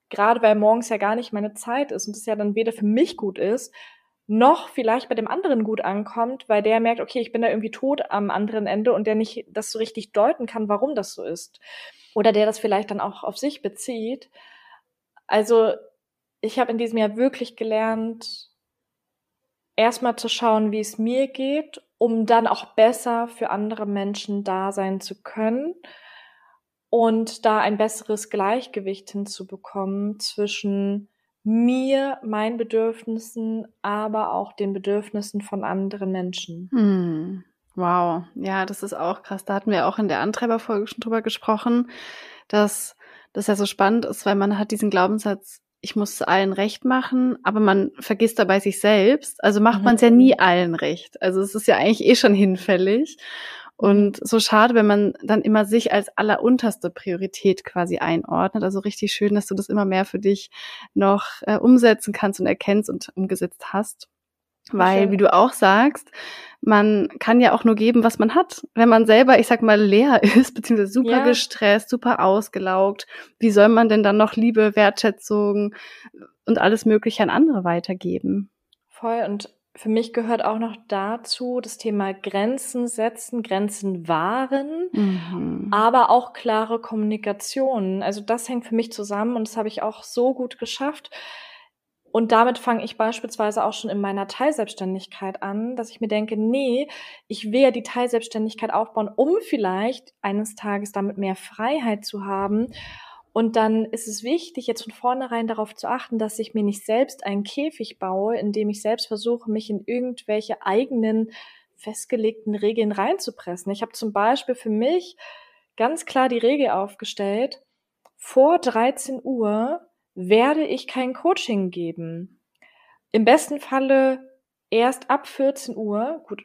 gerade weil morgens ja gar nicht meine Zeit ist und es ja dann weder für mich gut ist, noch vielleicht bei dem anderen gut ankommt, weil der merkt, okay, ich bin da irgendwie tot am anderen Ende und der nicht das so richtig deuten kann, warum das so ist. Oder der das vielleicht dann auch auf sich bezieht. Also ich habe in diesem Jahr wirklich gelernt, erstmal zu schauen, wie es mir geht, um dann auch besser für andere Menschen da sein zu können und da ein besseres Gleichgewicht hinzubekommen zwischen mir, meinen Bedürfnissen, aber auch den Bedürfnissen von anderen Menschen. Hm. Wow, ja, das ist auch krass. Da hatten wir auch in der Antreiberfolge schon drüber gesprochen, dass das ja so spannend ist, weil man hat diesen Glaubenssatz, ich muss allen recht machen, aber man vergisst dabei sich selbst. Also macht mhm. man es ja nie allen recht. Also es ist ja eigentlich eh schon hinfällig. Und so schade, wenn man dann immer sich als allerunterste Priorität quasi einordnet. Also richtig schön, dass du das immer mehr für dich noch äh, umsetzen kannst und erkennst und umgesetzt hast. Weil, wie du auch sagst, man kann ja auch nur geben, was man hat. Wenn man selber, ich sag mal, leer ist, beziehungsweise super Ja. gestresst, super ausgelaugt, wie soll man denn dann noch Liebe, Wertschätzung und alles Mögliche an andere weitergeben? Voll. Und für mich gehört auch noch dazu das Thema Grenzen setzen, Grenzen wahren, Mhm. aber auch klare Kommunikation. Also das hängt für mich zusammen und das habe ich auch so gut geschafft. Und damit fange ich beispielsweise auch schon in meiner Teilselbstständigkeit an, dass ich mir denke, nee, ich will ja die Teilselbstständigkeit aufbauen, um vielleicht eines Tages damit mehr Freiheit zu haben. Und dann ist es wichtig, jetzt von vornherein darauf zu achten, dass ich mir nicht selbst einen Käfig baue, in dem ich selbst versuche, mich in irgendwelche eigenen festgelegten Regeln reinzupressen. Ich habe zum Beispiel für mich ganz klar die Regel aufgestellt, vor 13 Uhr werde ich kein Coaching geben. Im besten Falle erst ab 14 Uhr. Gut,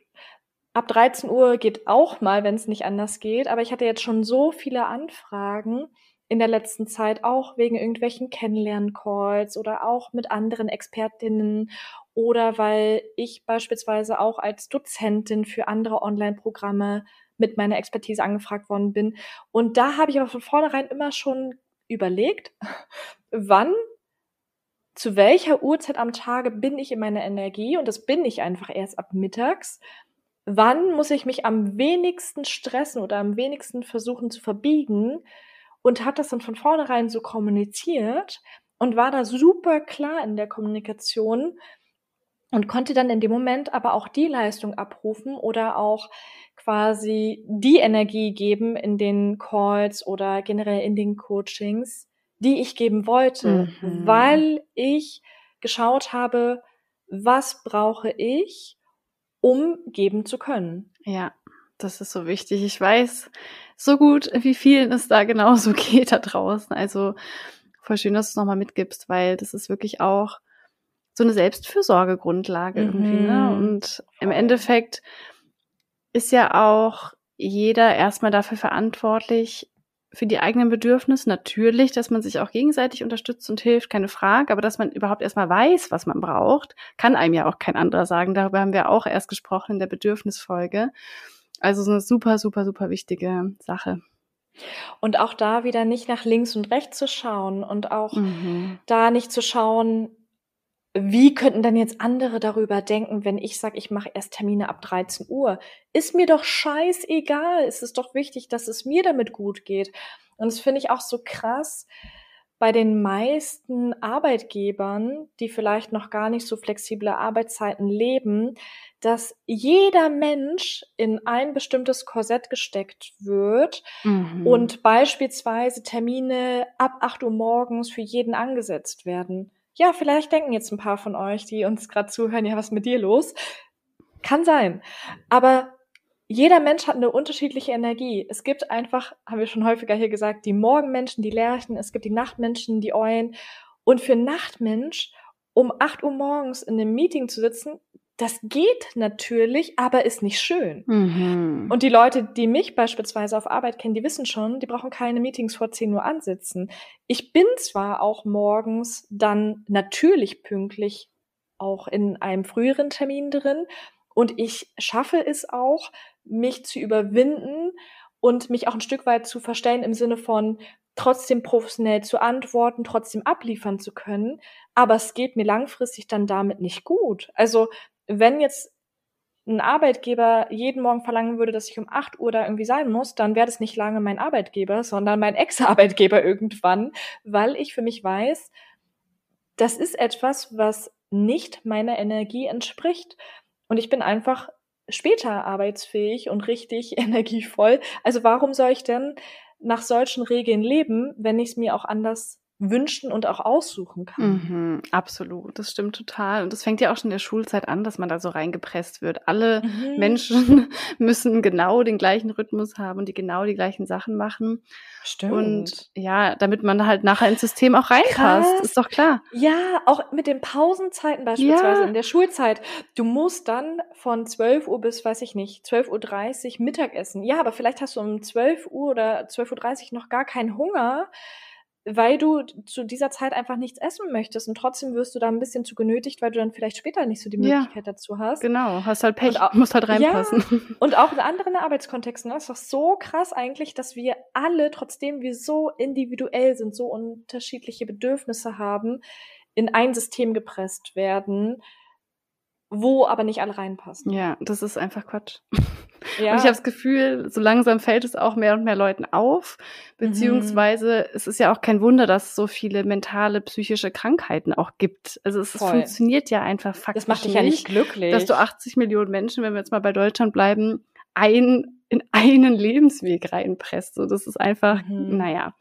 ab 13 Uhr geht auch mal, wenn es nicht anders geht. Aber ich hatte jetzt schon so viele Anfragen in der letzten Zeit, auch wegen irgendwelchen Kennenlernen-Calls oder auch mit anderen Expertinnen oder weil ich beispielsweise auch als Dozentin für andere Online-Programme mit meiner Expertise angefragt worden bin. Und da habe ich aber von vornherein immer schon überlegt, wann, zu welcher Uhrzeit am Tage bin ich in meiner Energie und das bin ich einfach erst ab mittags. Wann muss ich mich am wenigsten stressen oder am wenigsten versuchen zu verbiegen und hat das dann von vornherein so kommuniziert und war da super klar in der Kommunikation und konnte dann in dem Moment aber auch die Leistung abrufen oder auch quasi die Energie geben in den Calls oder generell in den Coachings, die ich geben wollte, Mhm. weil ich geschaut habe, was brauche ich, um geben zu können. Ja, das ist so wichtig. Ich weiß so gut, wie vielen es da genauso geht da draußen. Also voll schön, dass du es nochmal mitgibst, weil das ist wirklich auch so eine Selbstfürsorgegrundlage irgendwie. Ne? Mhm. Und im. Endeffekt ist ja auch jeder erstmal dafür verantwortlich, für die eigenen Bedürfnisse. Natürlich, dass man sich auch gegenseitig unterstützt und hilft, keine Frage, aber dass man überhaupt erstmal weiß, was man braucht, kann einem ja auch kein anderer sagen. Darüber haben wir auch erst gesprochen in der Bedürfnisfolge. Also so eine super, super, super wichtige Sache. Und auch da wieder nicht nach links und rechts zu schauen und auch Mhm. da nicht zu schauen, wie könnten denn jetzt andere darüber denken, wenn ich sage, ich mache erst Termine ab 13 Uhr? Ist mir doch scheißegal. Es ist doch wichtig, dass es mir damit gut geht. Und das finde ich auch so krass bei den meisten Arbeitgebern, die vielleicht noch gar nicht so flexible Arbeitszeiten leben, dass jeder Mensch in ein bestimmtes Korsett gesteckt wird Mhm. und beispielsweise Termine ab 8 Uhr morgens für jeden angesetzt werden. Ja, vielleicht denken jetzt ein paar von euch, die uns gerade zuhören, ja, was ist mit dir los? Kann sein. Aber jeder Mensch hat eine unterschiedliche Energie. Es gibt einfach, haben wir schon häufiger hier gesagt, die Morgenmenschen, die Lerchen, es gibt die Nachtmenschen, die Eulen. Und für einen Nachtmensch, um 8 Uhr morgens in einem Meeting zu sitzen, das geht natürlich, aber ist nicht schön. Mhm. Und die Leute, die mich beispielsweise auf Arbeit kennen, die wissen schon, die brauchen keine Meetings vor 10 Uhr ansitzen. Ich bin zwar auch morgens dann natürlich pünktlich auch in einem früheren Termin drin und ich schaffe es auch, mich zu überwinden und mich auch ein Stück weit zu verstellen im Sinne von trotzdem professionell zu antworten, trotzdem abliefern zu können. Aber es geht mir langfristig dann damit nicht gut. Also wenn jetzt ein Arbeitgeber jeden Morgen verlangen würde, dass ich um 8 Uhr da irgendwie sein muss, dann wäre das nicht lange mein Arbeitgeber, sondern mein Ex-Arbeitgeber irgendwann, weil ich für mich weiß, das ist etwas, was nicht meiner Energie entspricht. Und ich bin einfach später arbeitsfähig und richtig energievoll. Also warum soll ich denn nach solchen Regeln leben, wenn ich es mir auch anders wünschen und auch aussuchen kann? Mhm, absolut, das stimmt total. Und das fängt ja auch schon in der Schulzeit an, dass man da so reingepresst wird. Alle Mhm. Menschen müssen genau den gleichen Rhythmus haben und die genau die gleichen Sachen machen. Stimmt. Und ja, damit man halt nachher ins System auch reinpasst, Krass. ist doch klar. Ja, auch mit den Pausenzeiten beispielsweise Ja. in der Schulzeit. Du musst dann von 12 Uhr bis, weiß ich nicht, 12.30 Uhr Mittagessen. Ja, aber vielleicht hast du um 12 Uhr oder 12.30 Uhr noch gar keinen Hunger. Weil du zu dieser Zeit einfach nichts essen möchtest und trotzdem wirst du da ein bisschen zu genötigt, weil du dann vielleicht später nicht so die Möglichkeit ja, dazu hast. Genau, hast halt Pech, auch, musst halt reinpassen. Ja, und auch in anderen Arbeitskontexten. Das ist doch so krass eigentlich, dass wir alle, trotzdem wir so individuell sind, so unterschiedliche Bedürfnisse haben, in ein System gepresst werden, wo aber nicht alle reinpassen. Ja, das ist einfach Quatsch. Ja. Und ich habe das Gefühl, so langsam fällt es auch mehr und mehr Leuten auf. Beziehungsweise mhm. es ist ja auch kein Wunder, dass es so viele mentale, psychische Krankheiten auch gibt. Also es, es funktioniert ja einfach faktisch. Das macht dich ja nicht glücklich. Dass du 80 Millionen Menschen, wenn wir jetzt mal bei Deutschland bleiben, ein, in einen Lebensweg reinpresst. So, das ist einfach, mhm. naja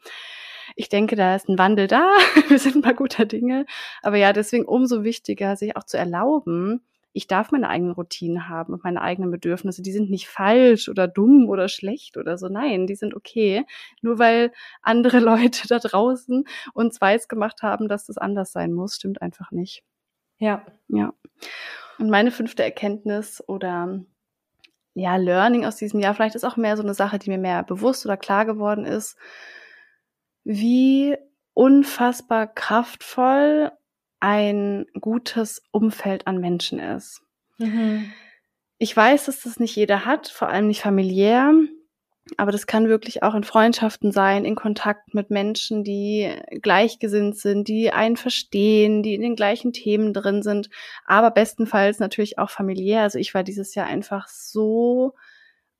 ich denke, da ist ein Wandel da. Wir sind mal guter Dinge. Aber ja, deswegen umso wichtiger, sich auch zu erlauben, ich darf meine eigenen Routinen haben und meine eigenen Bedürfnisse. Die sind nicht falsch oder dumm oder schlecht oder so. Nein, die sind okay. Nur weil andere Leute da draußen uns weiß gemacht haben, dass das anders sein muss, stimmt einfach nicht. Ja. Ja. Und meine fünfte Erkenntnis oder ja, Learning aus diesem Jahr, vielleicht ist auch mehr so eine Sache, die mir mehr bewusst oder klar geworden ist, wie unfassbar kraftvoll ein gutes Umfeld an Menschen ist. Mhm. Ich weiß, dass das nicht jeder hat, vor allem nicht familiär, aber das kann wirklich auch in Freundschaften sein, in Kontakt mit Menschen, die gleichgesinnt sind, die einen verstehen, die in den gleichen Themen drin sind, aber bestenfalls natürlich auch familiär. Also ich war dieses Jahr einfach so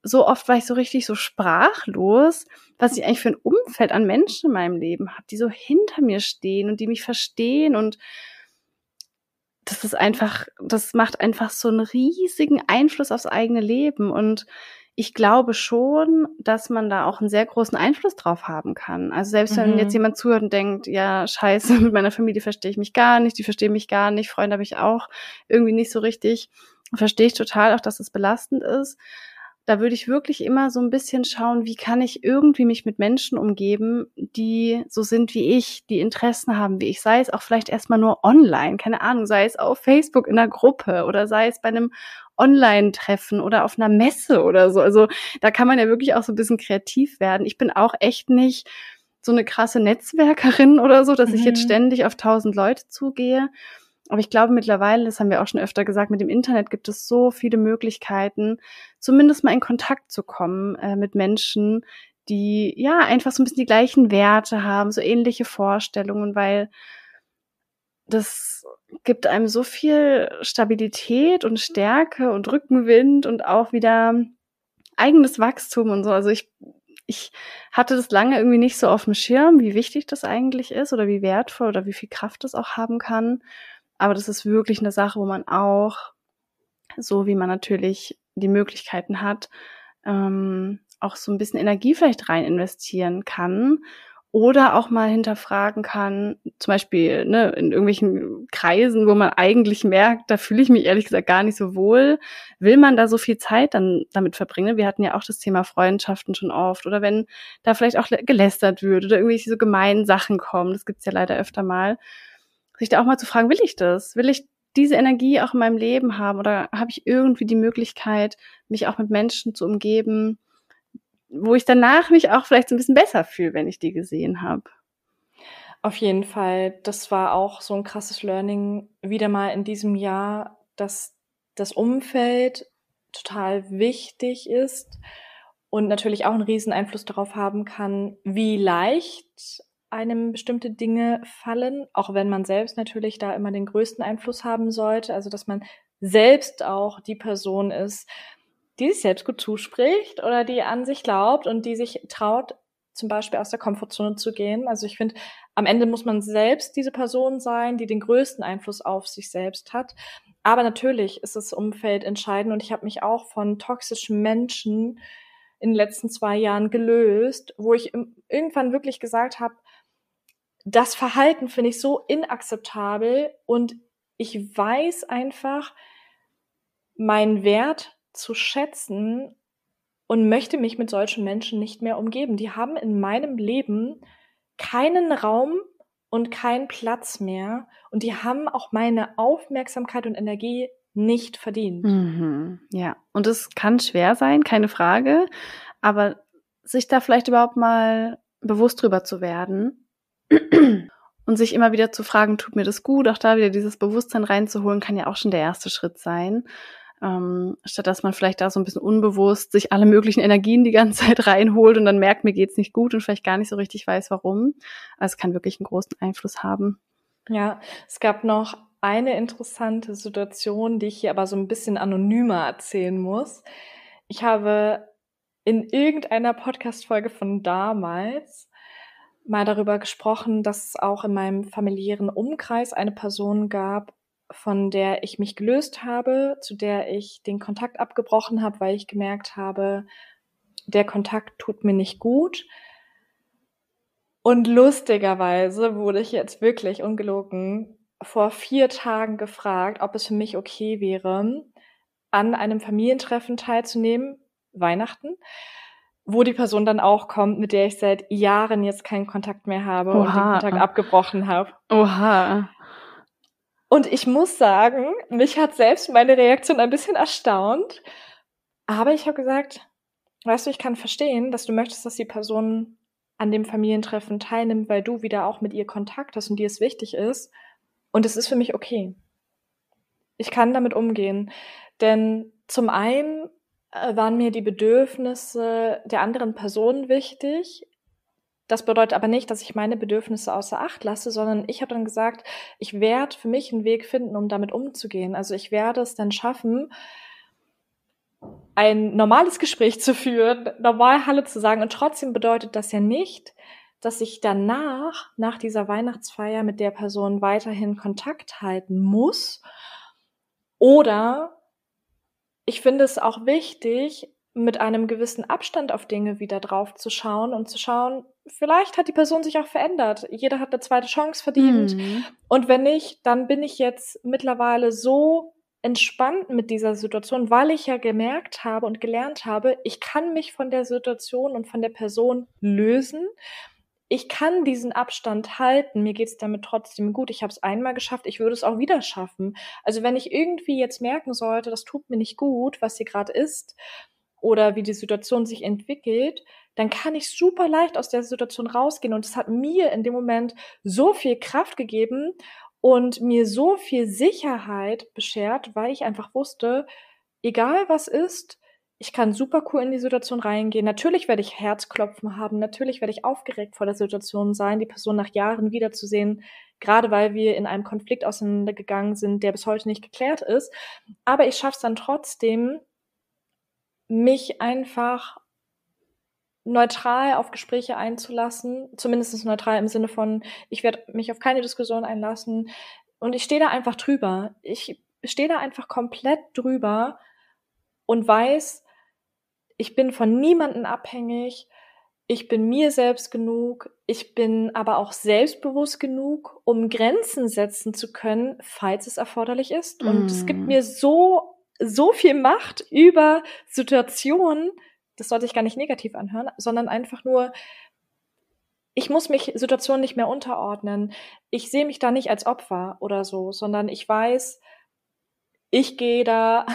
so oft war ich so richtig so sprachlos, was ich eigentlich für ein Umfeld an Menschen in meinem Leben habe, die so hinter mir stehen und die mich verstehen und das ist einfach, das macht einfach so einen riesigen Einfluss aufs eigene Leben und ich glaube schon, dass man da auch einen sehr großen Einfluss drauf haben kann. Also selbst wenn mhm. jetzt jemand zuhört und denkt, ja, scheiße, mit meiner Familie verstehe ich mich gar nicht, die verstehen mich gar nicht, Freunde habe ich auch irgendwie nicht so richtig, verstehe ich total auch, dass es belastend ist da würde ich wirklich immer so ein bisschen schauen, wie kann ich irgendwie mich mit Menschen umgeben, die so sind wie ich, die Interessen haben wie ich, sei es auch vielleicht erstmal nur online, keine Ahnung, sei es auf Facebook in einer Gruppe oder sei es bei einem Online-Treffen oder auf einer Messe oder so. Also da kann man ja wirklich auch so ein bisschen kreativ werden. Ich bin auch echt nicht so eine krasse Netzwerkerin oder so, dass mhm. ich jetzt mhm. ständig auf tausend Leute zugehe. Aber ich glaube mittlerweile, das haben wir auch schon öfter gesagt, mit dem Internet gibt es so viele Möglichkeiten, zumindest mal in Kontakt zu kommen äh, mit Menschen, die ja einfach so ein bisschen die gleichen Werte haben, so ähnliche Vorstellungen, weil das gibt einem so viel Stabilität und Stärke und Rückenwind und auch wieder eigenes Wachstum und so. Also ich, ich hatte das lange irgendwie nicht so auf dem Schirm, wie wichtig das eigentlich ist oder wie wertvoll oder wie viel Kraft das auch haben kann. Aber das ist wirklich eine Sache, wo man auch, so wie man natürlich die Möglichkeiten hat, ähm, auch so ein bisschen Energie vielleicht rein investieren kann oder auch mal hinterfragen kann, zum Beispiel ne, in irgendwelchen Kreisen, wo man eigentlich merkt, da fühle ich mich ehrlich gesagt gar nicht so wohl. Will man da so viel Zeit dann damit verbringen? Wir hatten ja auch das Thema Freundschaften schon oft. Oder wenn da vielleicht auch gelästert wird oder irgendwelche so gemeinen Sachen kommen, das gibt's ja leider öfter mal sich da auch mal zu fragen, will ich das? Will ich diese Energie auch in meinem Leben haben oder habe ich irgendwie die Möglichkeit, mich auch mit Menschen zu umgeben, wo ich danach mich auch vielleicht so ein bisschen besser fühle, wenn ich die gesehen habe? Auf jeden Fall. Das war auch so ein krasses Learning wieder mal in diesem Jahr, dass das Umfeld total wichtig ist und natürlich auch einen riesen Einfluss darauf haben kann, wie leicht einem bestimmte Dinge fallen, auch wenn man selbst natürlich da immer den größten Einfluss haben sollte. Also dass man selbst auch die Person ist, die sich selbst gut zuspricht oder die an sich glaubt und die sich traut, zum Beispiel aus der Komfortzone zu gehen. Also ich finde, am Ende muss man selbst diese Person sein, die den größten Einfluss auf sich selbst hat. Aber natürlich ist das Umfeld entscheidend und ich habe mich auch von toxischen Menschen in den letzten zwei Jahren gelöst, wo ich irgendwann wirklich gesagt habe, das Verhalten finde ich so inakzeptabel und ich weiß einfach meinen Wert zu schätzen und möchte mich mit solchen Menschen nicht mehr umgeben. Die haben in meinem Leben keinen Raum und keinen Platz mehr und die haben auch meine Aufmerksamkeit und Energie nicht verdient. Mhm, ja, und es kann schwer sein, keine Frage, aber sich da vielleicht überhaupt mal bewusst drüber zu werden, Und sich immer wieder zu fragen, tut mir das gut, auch da wieder dieses Bewusstsein reinzuholen, kann ja auch schon der erste Schritt sein. Ähm, statt dass man vielleicht da so ein bisschen unbewusst sich alle möglichen Energien die ganze Zeit reinholt und dann merkt, mir geht's nicht gut und vielleicht gar nicht so richtig weiß, warum. Also es kann wirklich einen großen Einfluss haben. Ja, es gab noch eine interessante Situation, die ich hier aber so ein bisschen anonymer erzählen muss. Ich habe in irgendeiner Podcast-Folge von damals mal darüber gesprochen, dass es auch in meinem familiären Umkreis eine Person gab, von der ich mich gelöst habe, zu der ich den Kontakt abgebrochen habe, weil ich gemerkt habe, der Kontakt tut mir nicht gut. Und lustigerweise wurde ich jetzt wirklich ungelogen vor vier Tagen gefragt, ob es für mich okay wäre, an einem Familientreffen teilzunehmen, Weihnachten, wo die Person dann auch kommt, mit der ich seit Jahren jetzt keinen Kontakt mehr habe Oha. und den Kontakt abgebrochen habe. Oha. Und ich muss sagen, mich hat selbst meine Reaktion ein bisschen erstaunt. Aber ich habe gesagt, weißt du, ich kann verstehen, dass du möchtest, dass die Person an dem Familientreffen teilnimmt, weil du wieder auch mit ihr Kontakt hast und dir es wichtig ist. Und es ist für mich okay. Ich kann damit umgehen. Denn zum einen waren mir die Bedürfnisse der anderen Person wichtig. Das bedeutet aber nicht, dass ich meine Bedürfnisse außer Acht lasse, sondern ich habe dann gesagt, ich werde für mich einen Weg finden, um damit umzugehen. Also ich werde es dann schaffen, ein normales Gespräch zu führen, normal Halle zu sagen. Und trotzdem bedeutet das ja nicht, dass ich danach, nach dieser Weihnachtsfeier mit der Person weiterhin Kontakt halten muss oder ich finde es auch wichtig, mit einem gewissen Abstand auf Dinge wieder drauf zu schauen und zu schauen, vielleicht hat die Person sich auch verändert. Jeder hat eine zweite Chance verdient. Mhm. Und wenn nicht, dann bin ich jetzt mittlerweile so entspannt mit dieser Situation, weil ich ja gemerkt habe und gelernt habe, ich kann mich von der Situation und von der Person lösen. Ich kann diesen Abstand halten, mir geht's damit trotzdem gut. Ich habe es einmal geschafft, ich würde es auch wieder schaffen. Also wenn ich irgendwie jetzt merken sollte, das tut mir nicht gut, was hier gerade ist, oder wie die Situation sich entwickelt, dann kann ich super leicht aus der Situation rausgehen. Und es hat mir in dem Moment so viel Kraft gegeben und mir so viel Sicherheit beschert, weil ich einfach wusste, egal was ist, ich kann super cool in die Situation reingehen. Natürlich werde ich Herzklopfen haben, natürlich werde ich aufgeregt vor der Situation sein, die Person nach Jahren wiederzusehen, gerade weil wir in einem Konflikt auseinandergegangen sind, der bis heute nicht geklärt ist. Aber ich schaffe es dann trotzdem, mich einfach neutral auf Gespräche einzulassen, zumindest neutral im Sinne von, ich werde mich auf keine Diskussion einlassen und ich stehe da einfach drüber. Ich stehe da einfach komplett drüber und weiß, ich bin von niemanden abhängig, ich bin mir selbst genug, ich bin aber auch selbstbewusst genug, um Grenzen setzen zu können, falls es erforderlich ist. Und mm. es gibt mm. mir so so viel Macht über Situationen, das sollte ich gar nicht negativ anhören, sondern einfach nur, ich muss mich Situationen nicht mehr unterordnen. Ich sehe mich da nicht als Opfer oder so, sondern ich weiß, ich gehe da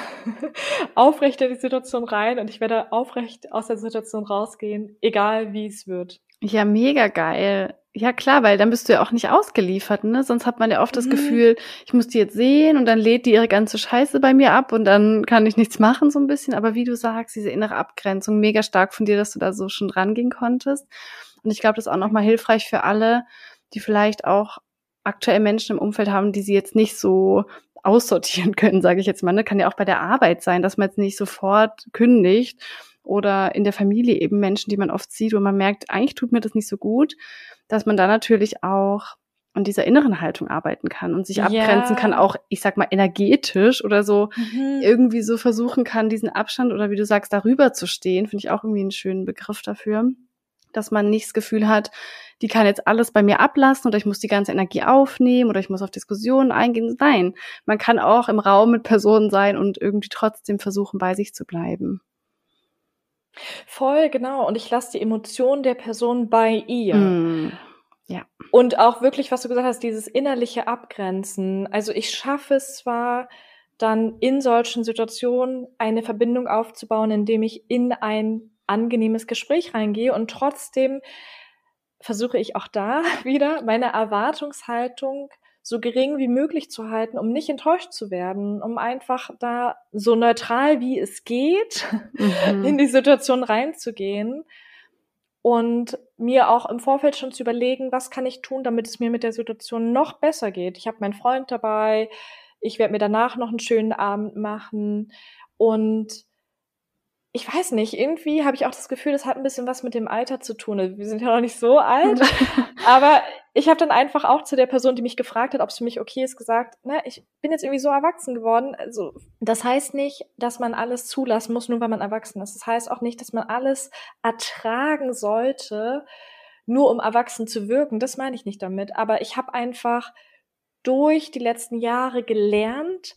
aufrecht in die Situation rein und ich werde aufrecht aus der Situation rausgehen, egal wie es wird. Ja, mega geil. Ja, klar, weil dann bist du ja auch nicht ausgeliefert, ne? Sonst hat man ja oft mhm. das Gefühl, ich muss die jetzt sehen und dann lädt die ihre ganze Scheiße bei mir ab und dann kann ich nichts machen, so ein bisschen. Aber wie du sagst, diese innere Abgrenzung, mega stark von dir, dass du da so schon rangehen konntest. Und ich glaube, das ist auch nochmal hilfreich für alle, die vielleicht auch aktuell Menschen im Umfeld haben, die sie jetzt nicht so aussortieren können, sage ich jetzt mal. Ne? Kann ja auch bei der Arbeit sein, dass man jetzt nicht sofort kündigt oder in der Familie eben Menschen, die man oft sieht, wo man merkt, eigentlich tut mir das nicht so gut, dass man da natürlich auch an dieser inneren Haltung arbeiten kann und sich abgrenzen ja. kann, auch, ich sag mal, energetisch oder so mhm. irgendwie so versuchen kann, diesen Abstand oder wie du sagst, darüber zu stehen, finde ich auch irgendwie einen schönen Begriff dafür, dass man nicht das Gefühl hat, die kann jetzt alles bei mir ablassen oder ich muss die ganze Energie aufnehmen oder ich muss auf Diskussionen eingehen. Nein, man kann auch im Raum mit Personen sein und irgendwie trotzdem versuchen, bei sich zu bleiben. Voll, genau. Und ich lasse die Emotionen der Person bei ihr. Mm, ja. Und auch wirklich, was du gesagt hast, dieses innerliche Abgrenzen. Also ich schaffe es zwar dann in solchen Situationen eine Verbindung aufzubauen, indem ich in ein angenehmes Gespräch reingehe und trotzdem versuche ich auch da wieder meine Erwartungshaltung so gering wie möglich zu halten, um nicht enttäuscht zu werden, um einfach da so neutral wie es geht mhm. in die Situation reinzugehen und mir auch im Vorfeld schon zu überlegen, was kann ich tun, damit es mir mit der Situation noch besser geht. Ich habe meinen Freund dabei, ich werde mir danach noch einen schönen Abend machen und ich weiß nicht, irgendwie habe ich auch das Gefühl, das hat ein bisschen was mit dem Alter zu tun. Also, wir sind ja noch nicht so alt, aber ich habe dann einfach auch zu der Person, die mich gefragt hat, ob es für mich okay ist, gesagt, na, ich bin jetzt irgendwie so erwachsen geworden. Also, das heißt nicht, dass man alles zulassen muss, nur weil man erwachsen ist. Das heißt auch nicht, dass man alles ertragen sollte, nur um erwachsen zu wirken. Das meine ich nicht damit. Aber ich habe einfach durch die letzten Jahre gelernt,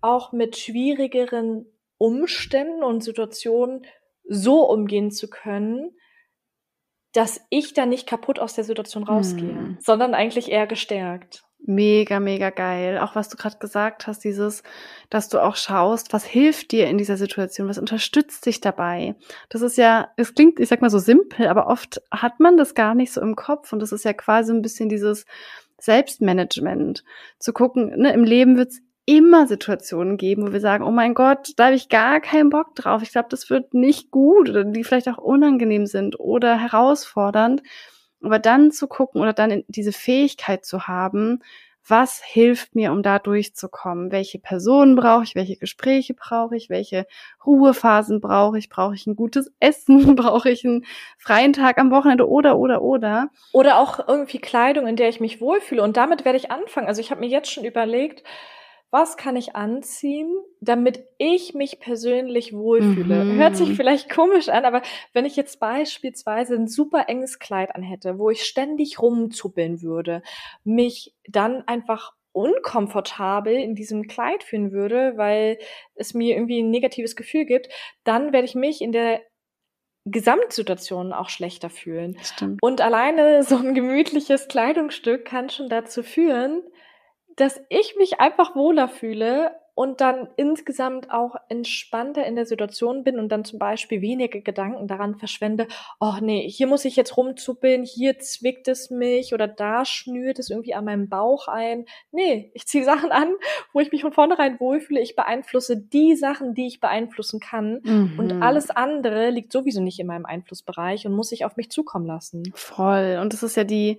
auch mit schwierigeren Umständen und Situationen so umgehen zu können, dass ich dann nicht kaputt aus der Situation rausgehe, hm. sondern eigentlich eher gestärkt. Mega, mega geil. Auch was du gerade gesagt hast, dieses, dass du auch schaust, was hilft dir in dieser Situation, was unterstützt dich dabei. Das ist ja, es klingt, ich sag mal so simpel, aber oft hat man das gar nicht so im Kopf und das ist ja quasi ein bisschen dieses Selbstmanagement. Zu gucken, ne, im Leben wird's immer Situationen geben, wo wir sagen, oh mein Gott, da habe ich gar keinen Bock drauf. Ich glaube, das wird nicht gut oder die vielleicht auch unangenehm sind oder herausfordernd. Aber dann zu gucken oder dann diese Fähigkeit zu haben, was hilft mir, um da durchzukommen? Welche Personen brauche ich? Welche Gespräche brauche ich? Welche Ruhephasen brauche ich? Brauche ich ein gutes Essen? brauche ich einen freien Tag am Wochenende? Oder, oder, oder. Oder auch irgendwie Kleidung, in der ich mich wohlfühle. Und damit werde ich anfangen. Also ich habe mir jetzt schon überlegt, was kann ich anziehen, damit ich mich persönlich wohlfühle. Mhm. Hört sich vielleicht komisch an, aber wenn ich jetzt beispielsweise ein super enges Kleid anhätte, wo ich ständig rumzuppeln würde, mich dann einfach unkomfortabel in diesem Kleid fühlen würde, weil es mir irgendwie ein negatives Gefühl gibt, dann werde ich mich in der Gesamtsituation auch schlechter fühlen. Stimmt. Und alleine so ein gemütliches Kleidungsstück kann schon dazu führen, dass ich mich einfach wohler fühle und dann insgesamt auch entspannter in der Situation bin und dann zum Beispiel weniger Gedanken daran verschwende, oh nee, hier muss ich jetzt rumzuppeln, hier zwickt es mich oder da schnürt es irgendwie an meinem Bauch ein. Nee, ich ziehe Sachen an, wo ich mich von vornherein wohlfühle. Ich beeinflusse die Sachen, die ich beeinflussen kann. Mhm. Und alles andere liegt sowieso nicht in meinem Einflussbereich und muss sich auf mich zukommen lassen. Voll. Und das ist ja die,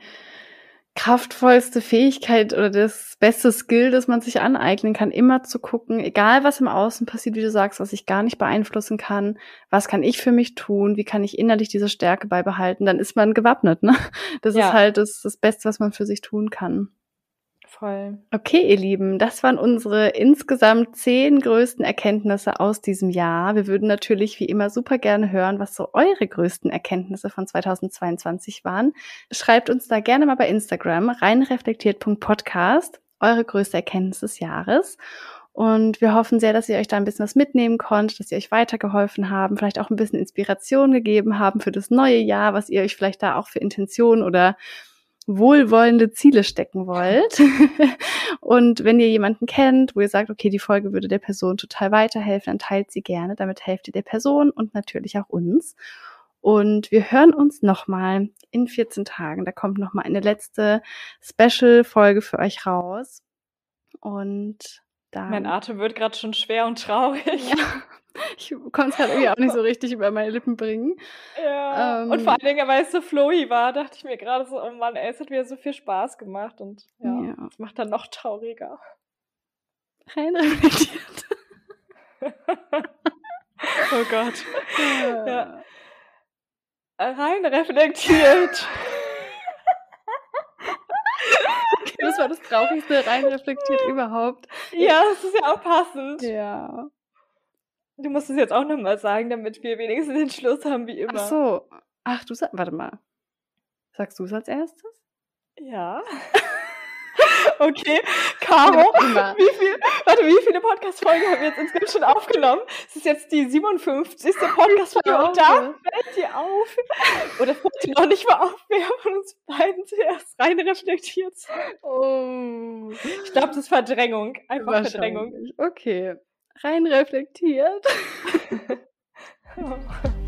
kraftvollste Fähigkeit oder das beste Skill, das man sich aneignen kann, immer zu gucken, egal was im Außen passiert, wie du sagst, was ich gar nicht beeinflussen kann, was kann ich für mich tun, wie kann ich innerlich diese Stärke beibehalten, dann ist man gewappnet, ne? Das ja. ist halt das, das Beste, was man für sich tun kann. Voll. Okay, ihr Lieben, das waren unsere insgesamt zehn größten Erkenntnisse aus diesem Jahr. Wir würden natürlich wie immer super gerne hören, was so eure größten Erkenntnisse von 2022 waren. Schreibt uns da gerne mal bei Instagram reinreflektiert.podcast eure größte Erkenntnis des Jahres. Und wir hoffen sehr, dass ihr euch da ein bisschen was mitnehmen konntet, dass ihr euch weitergeholfen haben, vielleicht auch ein bisschen Inspiration gegeben haben für das neue Jahr, was ihr euch vielleicht da auch für Intentionen oder wohlwollende Ziele stecken wollt. und wenn ihr jemanden kennt, wo ihr sagt, okay, die Folge würde der Person total weiterhelfen, dann teilt sie gerne. Damit helft ihr der Person und natürlich auch uns. Und wir hören uns nochmal in 14 Tagen. Da kommt nochmal eine letzte Special-Folge für euch raus. Und dann. Mein Atem wird gerade schon schwer und traurig. Ja. Ich konnte es halt irgendwie auch nicht so richtig über meine Lippen bringen. Ja. Ähm, und vor allen Dingen, weil es so flowy war, dachte ich mir gerade so, oh Mann, ey, es hat wieder so viel Spaß gemacht und ja, ja. es macht dann noch trauriger. Rein reflektiert. oh Gott. Ja. ja. Rein reflektiert. okay, das war das Traurigste, rein reflektiert überhaupt. Ja, das ist ja auch passend. Ja. Du musst es jetzt auch nochmal sagen, damit wir wenigstens den Schluss haben wie immer. Ach so. Ach, du sagst, warte mal. Sagst du es als erstes? Ja. okay. Caro, wie, viel, warte, wie viele Podcast-Folgen haben wir jetzt insgesamt schon aufgenommen? Es ist jetzt die 57. Podcast-Folge und da fällt dir auf. Oder fällt dir noch nicht mal auf, wer von uns beiden zuerst rein reflektiert. Oh. Ich glaube, das ist Verdrängung. Einfach Verdrängung. Okay rein reflektiert.